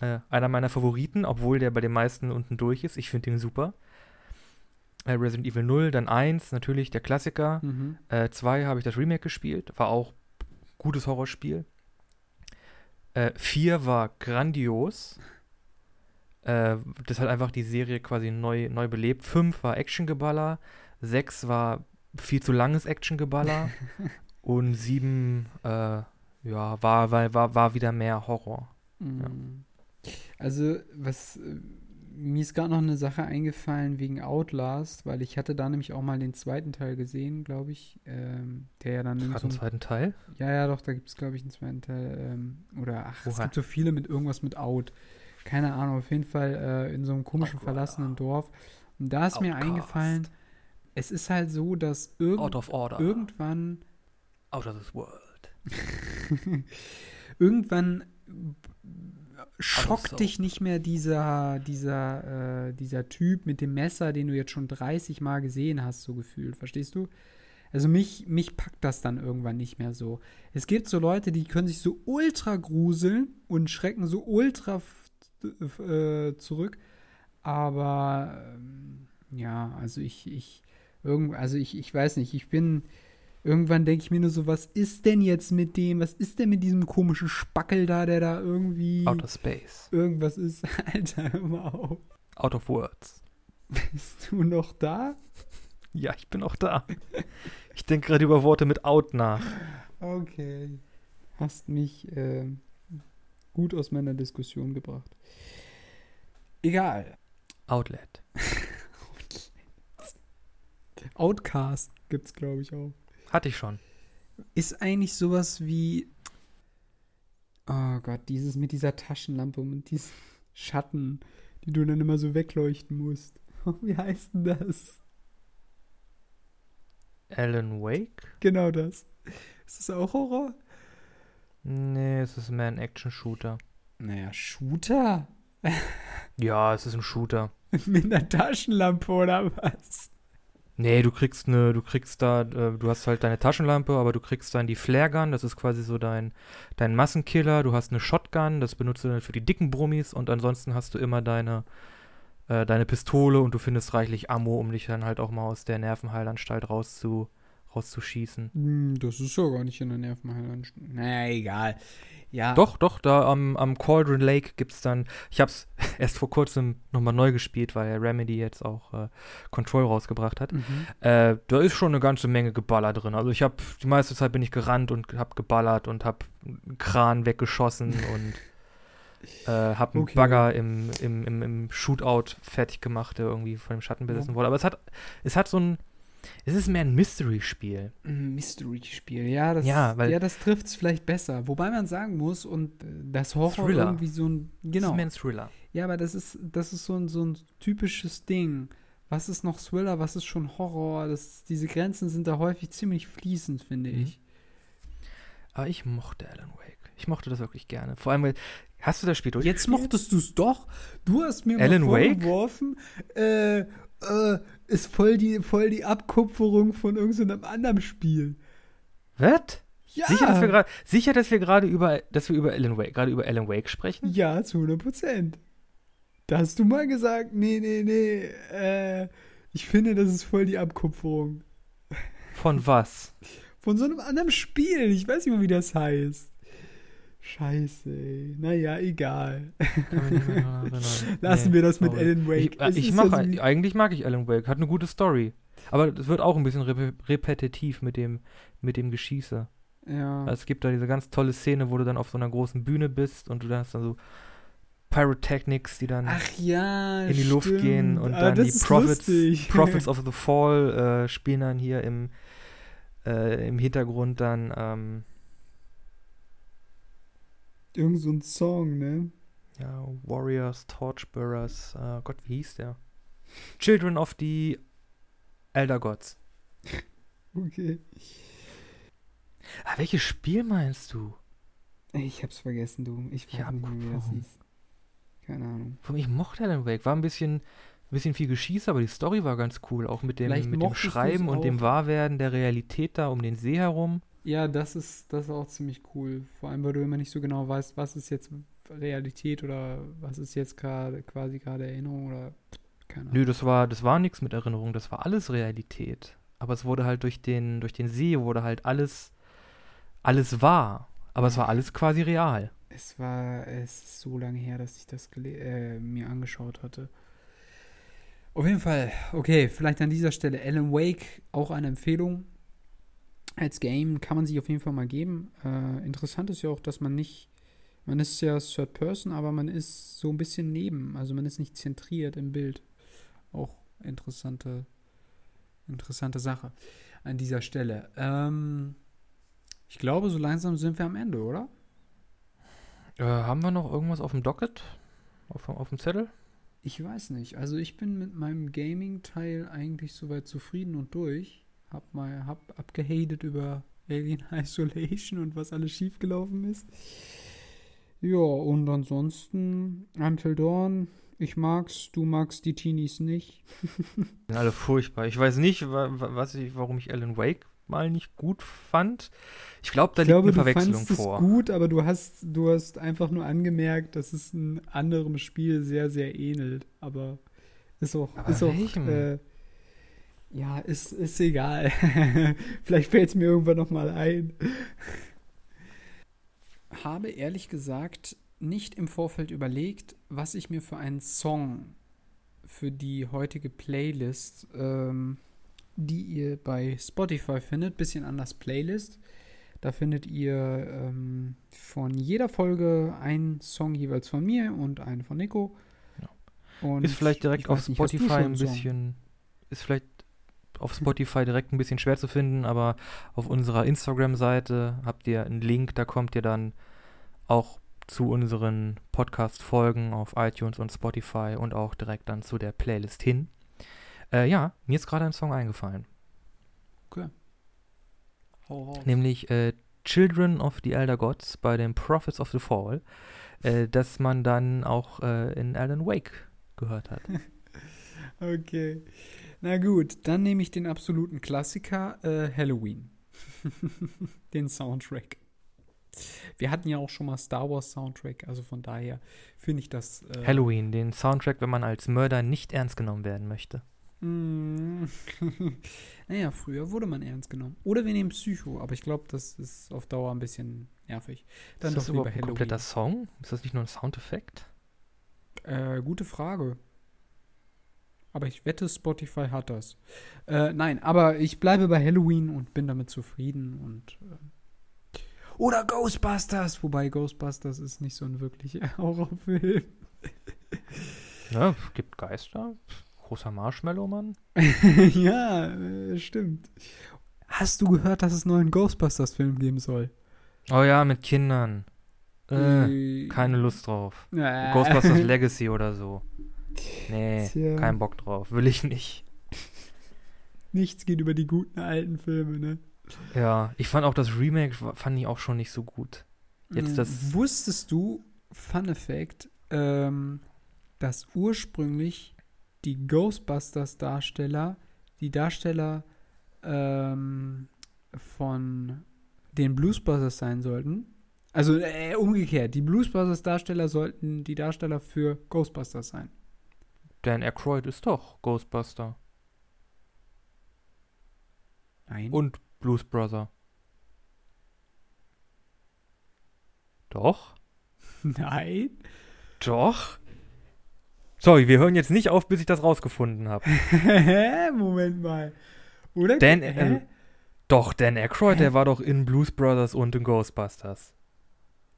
Äh, einer meiner Favoriten, obwohl der bei den meisten unten durch ist. Ich finde den super. Äh, Resident Evil 0, dann 1, natürlich der Klassiker. Mhm. Äh, zwei habe ich das Remake gespielt, war auch gutes Horrorspiel. Äh, vier war grandios. Äh, das hat einfach die Serie quasi neu, neu belebt. Fünf war Actiongeballer. Sechs war viel zu langes Actiongeballer. und sieben, äh, ja, war, war, war, war wieder mehr Horror. Mhm. Also, was äh, mir ist gerade noch eine Sache eingefallen wegen Outlast, weil ich hatte da nämlich auch mal den zweiten Teil gesehen, glaube ich, ähm, der ja dann so einen zweiten Teil? ja, ja, doch, da gibt es glaube ich einen zweiten Teil ähm, oder ach, es Oha. gibt so viele mit irgendwas mit Out. Keine Ahnung, auf jeden Fall äh, in so einem komischen Oh, verlassenen Dorf. Und da ist mir Outcast. eingefallen, es ist halt so, dass irgend, Out of order. irgendwann Out of this world. irgendwann schockt so. dich nicht mehr dieser, dieser, äh, dieser Typ mit dem Messer, den du jetzt schon 30 Mal gesehen hast, so gefühlt. Verstehst du? Also mich, mich packt das dann irgendwann nicht mehr so. Es gibt so Leute, die können sich so ultra gruseln und schrecken so ultra äh, zurück. Aber ähm, ja, also ich, ich, irgend, also ich, ich weiß nicht, ich bin, irgendwann denke ich mir nur so, was ist denn jetzt mit dem, was ist denn mit diesem komischen Spackel da, der da irgendwie Out of space. irgendwas ist? Alter, hör mal auf. Out of words. Bist du noch da? Ja, ich bin auch da. Ich denke gerade über Worte mit out nach. Okay. Hast mich ähm, gut aus meiner Diskussion gebracht. Egal. Outlet. Outcast gibt's, glaube ich, auch. Hatte ich schon. Ist eigentlich sowas wie. Oh Gott, dieses mit dieser Taschenlampe und diesen Schatten, die du dann immer so wegleuchten musst. Wie heißt denn das? Alan Wake? Genau das. Ist das auch Horror? Nee, es ist mehr ein Action-Shooter. Naja, Shooter? Ja, es ist ein Shooter. mit einer Taschenlampe oder was? Nee, du kriegst eine, du kriegst da, äh, du hast halt deine Taschenlampe, aber du kriegst dann die Flare Gun, das ist quasi so dein, dein Massenkiller. Du hast eine Shotgun, das benutzt du dann für die dicken Brummis und ansonsten hast du immer deine, äh, deine Pistole und du findest reichlich Ammo, um dich dann halt auch mal aus der Nervenheilanstalt rauszu, rauszuschießen. Hm, das ist ja gar nicht in der Nervenheilanstalt. Naja, egal. Ja. Doch, doch, da am, am Cauldron Lake gibt's dann, ich hab's erst vor kurzem nochmal neu gespielt, weil Remedy jetzt auch äh, Control rausgebracht hat. Mhm. Äh, da ist schon eine ganze Menge Geballer drin. Also ich habe die meiste Zeit bin ich gerannt und habe geballert und habe einen Kran weggeschossen und äh, habe einen Okay. Bagger im, im, im, im Shootout fertig gemacht, der irgendwie von dem Schatten besessen Ja. wurde. Aber es hat, es hat so ein, es ist mehr ein Mystery-Spiel. Ein Mystery-Spiel, ja, das, Ja, weil- ja, das trifft es vielleicht besser. Wobei man sagen muss, und das Horror Thriller. irgendwie so ein, genau. ist mehr ein Thriller. Ja, aber das ist, das ist so ein, so ein typisches Ding. Was ist noch Thriller, was ist schon Horror? Das, diese Grenzen sind da häufig ziemlich fließend, finde Mhm. ich. Aber ich mochte Alan Wake. Ich mochte das wirklich gerne. Vor allem, weil, hast du das Spiel Jetzt durchgespielt? mochtest du es doch. Du hast mir Alan mal vorgeworfen, äh, äh, ist voll die, voll die Abkupferung von irgendeinem anderen Spiel. Was? Ja, Sicher, dass wir gerade, sicher, dass wir gerade über, dass wir über Alan Wake, gerade über Alan Wake sprechen? ja, zu 100 Prozent. Da hast du mal gesagt, nee, nee, nee, äh, ich finde, das ist voll die Abkupferung. Von was? Von so einem anderen Spiel. Ich weiß nicht mehr, wie das heißt. Scheiße, ey. Naja, egal. Lassen Nee, wir das mit sorry. Alan Wake. Ich, äh, ich mach, ja so wie- eigentlich mag ich Alan Wake, hat eine gute Story. Aber es wird auch ein bisschen rep repetitiv mit dem, mit dem Geschieße. Ja. Also es gibt da diese ganz tolle Szene, wo du dann auf so einer großen Bühne bist und du hast dann so Pyrotechnics, die dann ja, in die Luft stimmt. gehen und Ah, dann die Prophets. Prophets of the Fall äh, spielen dann hier im, äh, im Hintergrund dann ähm, Irgend so ein Song, ne? ja, Warriors, Torchbearers, äh, Gott, wie hieß der? Children of the Elder Gods. Okay. Ah, welches Spiel meinst du? Ich hab's vergessen, du. Ich weiß Ja, nicht mehr, wie das hieß. Keine Ahnung. Ich mochte Alan Wake. War ein bisschen, ein bisschen viel Geschieß, aber die Story war ganz cool. Auch mit dem, Vielleicht mit dem Schreiben und dem. Wahrwerden der Realität da um den See herum. Ja, das ist, das ist auch ziemlich cool. Vor allem, weil du immer nicht so genau weißt, was ist jetzt Realität oder was ist jetzt gerade quasi gerade Erinnerung oder keine Ahnung. Nö, das war, das war nichts mit Erinnerung, das war alles Realität. Aber es wurde halt durch den, durch den See wurde halt alles, alles wahr. Aber es war alles quasi real. Es war, es ist so lange her, dass ich das äh, mir angeschaut hatte. Auf jeden Fall, okay, vielleicht an dieser Stelle Alan Wake, auch eine Empfehlung. Als Game kann man sich auf jeden Fall mal geben. Äh, interessant ist ja auch, dass man nicht, man ist ja Third Person, aber man ist so ein bisschen neben, also man ist nicht zentriert im Bild. Auch interessante, interessante Sache an dieser Stelle. Ähm, ich glaube, so langsam sind wir am Ende, oder? Äh, haben wir noch irgendwas auf dem Docket? Auf, auf dem Zettel? Ich weiß nicht. Also ich bin mit meinem Gaming-Teil eigentlich soweit zufrieden und durch. Hab mal hab abgehatet über Alien Isolation und was alles schiefgelaufen ist. Ja, und ansonsten Until Dawn. Ich mag's, du magst die Teenies nicht. Sind alle furchtbar. Ich weiß nicht, wa wa was ich, warum ich Alan Wake mal nicht gut fand. Ich glaube, da Ich liegt glaube, eine du Verwechslung es vor. gut, aber du hast, du hast einfach nur angemerkt, dass es einem anderem Spiel sehr, sehr ähnelt. Aber ist auch, Aber ist auch, welchem? äh, ja, ist, ist egal. Vielleicht fällt es mir irgendwann noch mal ein. Habe ehrlich gesagt nicht im Vorfeld überlegt, was ich mir für einen Song für die heutige Playlist, ähm, die ihr bei Spotify findet, bisschen anders Playlist. Da findet ihr ähm, von jeder Folge einen Song jeweils von mir und einen von Nico. Ja. Und Ist vielleicht direkt auf nicht, Spotify ein bisschen, ist vielleicht auf Spotify direkt ein bisschen schwer zu finden, aber auf unserer Instagram-Seite habt ihr einen Link, da kommt ihr dann auch zu unseren Podcast-Folgen auf iTunes und Spotify und auch direkt dann zu der Playlist hin. Äh, ja, mir ist gerade ein Song eingefallen, Hau raus. nämlich äh, Children of the Elder Gods bei den Prophets of the Fall, äh, das man dann auch äh, in Alan Wake gehört hat. Okay. Na gut, dann nehme ich den absoluten Klassiker äh, Halloween. den Soundtrack. Wir hatten ja auch schon mal Star Wars Soundtrack, also von daher finde ich das. Äh, Halloween, den Soundtrack, wenn man als Mörder nicht ernst genommen werden möchte. Mm. naja, früher wurde man ernst genommen. Oder wir nehmen Psycho, aber ich glaube, das ist auf Dauer ein bisschen nervig. Dann ist das überhaupt ein Halloween. kompletter Song? Ist das nicht nur ein Soundeffekt? Äh, gute Frage. Aber ich wette, Spotify hat das. Äh, nein, aber ich bleibe bei Halloween und bin damit zufrieden und. Äh, oder Ghostbusters! Wobei Ghostbusters ist nicht so ein wirklicher Horrorfilm. Ja, es gibt Geister. Großer Marshmallow-Mann. ja, äh, stimmt. Hast du gehört, dass es einen neuen Ghostbusters-Film geben soll? Oh ja, mit Kindern. Äh, keine Lust drauf. Äh. Ghostbusters Legacy oder so. Nee, Tja. kein Bock drauf. Will ich nicht. Nichts geht über die guten alten Filme, ne? Ja, ich fand auch das Remake, fand ich auch schon nicht so gut. Jetzt Mm, das- Wusstest du, Fun Effect, ähm, dass ursprünglich die Ghostbusters-Darsteller, die Darsteller ähm, von den Bluesbusters sein sollten? Also äh, umgekehrt, die Bluesbusters-Darsteller sollten die Darsteller für Ghostbusters sein. Dan Aykroyd ist doch Ghostbuster. Nein. Und Blues Brother. Doch? Nein. Doch? Sorry, wir hören jetzt nicht auf, bis ich das rausgefunden habe. Moment mal. Oder? Dan, äh, doch, Dan Aykroyd, Hä? der war doch in Blues Brothers und in Ghostbusters.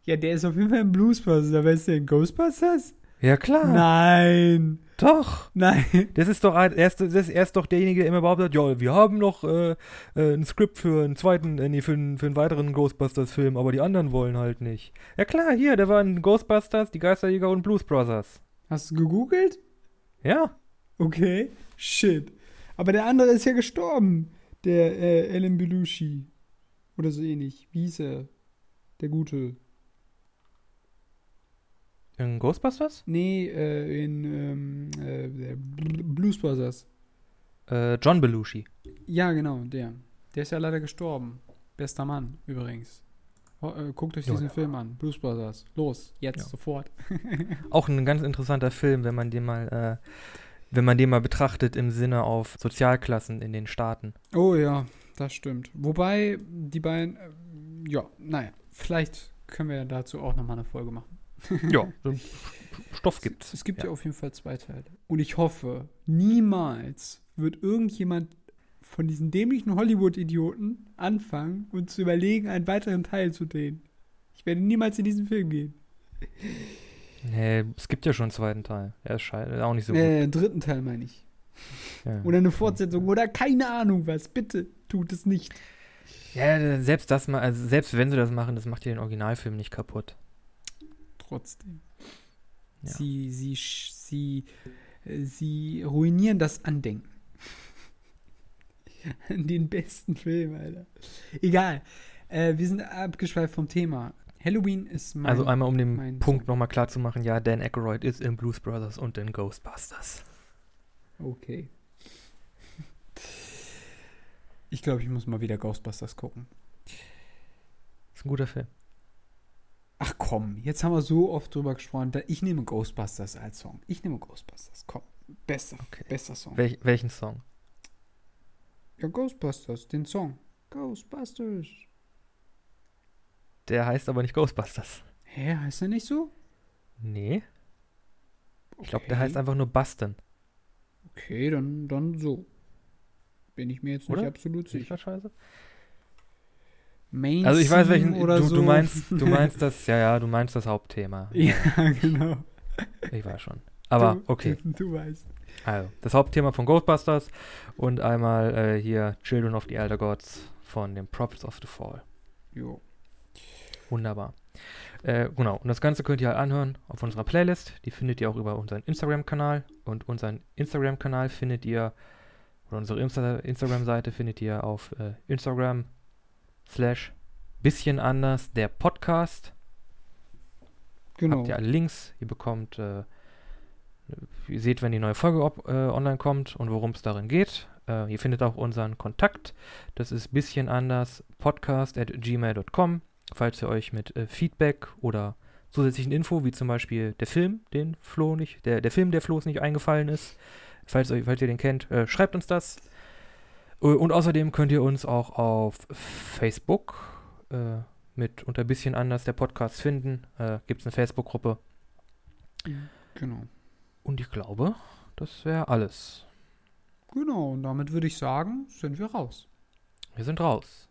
ja, der ist auf jeden Fall ein Bluesbusters. Aber ist der in Ghostbusters? Ja, klar. Nein. Doch. Nein. Das ist doch er ist, das ist, doch derjenige, der immer behauptet, ja, wir haben noch äh, äh, ein Skript für einen zweiten, äh, nee, für einen, für einen weiteren Ghostbusters-Film, aber die anderen wollen halt nicht. Ja klar, hier, der war in Ghostbusters, die Geisterjäger und Blues Brothers. Hast du gegoogelt? Ja. Okay. Shit. Aber der andere ist ja gestorben. Der äh, Ellen Belushi. Oder so ähnlich. Wie hieß er? Der Gute. In Ghostbusters? Nee, äh, in ähm, äh, Blues Brothers. Äh, John Belushi. Ja, genau, der. Der ist ja leider gestorben. Bester Mann, übrigens. Oh, guckt euch diesen ja. Film an. Blues Brothers. Los, jetzt, Ja. sofort. Auch ein ganz interessanter Film, wenn man den mal, äh, wenn man den mal betrachtet im Sinne auf Sozialklassen in den Staaten. Oh ja, das stimmt. Wobei die beiden, äh, ja, naja, vielleicht können wir dazu auch nochmal eine Folge machen. Ja, Stoff gibt's. Es gibt ja. Ja. auf jeden Fall zwei Teile. Und ich hoffe, niemals wird irgendjemand von diesen dämlichen Hollywood-Idioten anfangen und zu überlegen, einen weiteren Teil zu drehen. Ich werde niemals in diesen Film gehen. Nee, es gibt ja schon einen zweiten Teil. Er ist scheiße, auch nicht so gut. äh, dritten Teil meine ich. Ja. Oder eine Fortsetzung oder keine Ahnung was. Bitte tut es nicht. Ja, selbst das mal, also selbst wenn sie das machen, das macht ja den Originalfilm nicht kaputt. Trotzdem. Ja. Sie, sie, sie Äh, Sie ruinieren das Andenken. An den besten Film, Alter. Egal. Äh, wir sind abgeschweift vom Thema. Halloween ist mein. also einmal um den Punkt nochmal klar zu machen, ja, Dan Aykroyd ist in Blues Brothers und in Ghostbusters. Okay. Ich glaube, ich muss mal wieder Ghostbusters gucken. Ist ein guter Film. Ach komm, jetzt haben wir so oft drüber gesprochen. Da, ich nehme Ghostbusters als Song. Ich nehme Ghostbusters. Komm, bester, Okay. bester Song. Welch, welchen Song? Ja, Ghostbusters, den Song. Ghostbusters. Der heißt aber nicht Ghostbusters. Hä, heißt der nicht so? Nee, ich glaube, der Okay. heißt einfach nur Bustin. Okay, dann, dann so. Bin ich mir jetzt nicht Oder? absolut Sehe ich sicher. scheiße? Main Also ich weiß welchen, oder du, so. du meinst, du meinst das, ja, ja, du meinst das Hauptthema. ja, genau. Ich weiß schon. Aber du, okay, Du, du weißt. also das Hauptthema von Ghostbusters und einmal äh, hier Children of the Elder Gods von den Prophets of the Fall. Jo. Wunderbar. Äh, genau, und das Ganze könnt ihr halt anhören auf unserer Playlist. Die findet ihr auch über unseren Instagram-Kanal. Und unseren Instagram-Kanal findet ihr, oder unsere Insta Instagram-Seite findet ihr auf äh, Instagram slash bisschen anders der Podcast. Genau. Habt ihr alle Links. Ihr bekommt, äh, ihr seht, wenn die neue Folge ob, äh, online kommt und worum es darin geht. Äh, ihr findet auch unseren Kontakt. Das ist bisschen anders podcast at gmail.com. Falls ihr euch mit äh, Feedback oder zusätzlichen Info, wie zum Beispiel der Film, den Flo nicht, der, der Film, der Flo's nicht eingefallen ist, falls, euch, falls ihr den kennt, äh, schreibt uns das. Äh, Und außerdem könnt ihr uns auch auf Facebook äh, mit unter bisschen anders der Podcast finden. Äh, Gibt es eine Facebook-Gruppe. Genau. Und ich glaube, das wäre alles. Genau, und damit würde ich sagen, sind wir raus. Wir sind raus.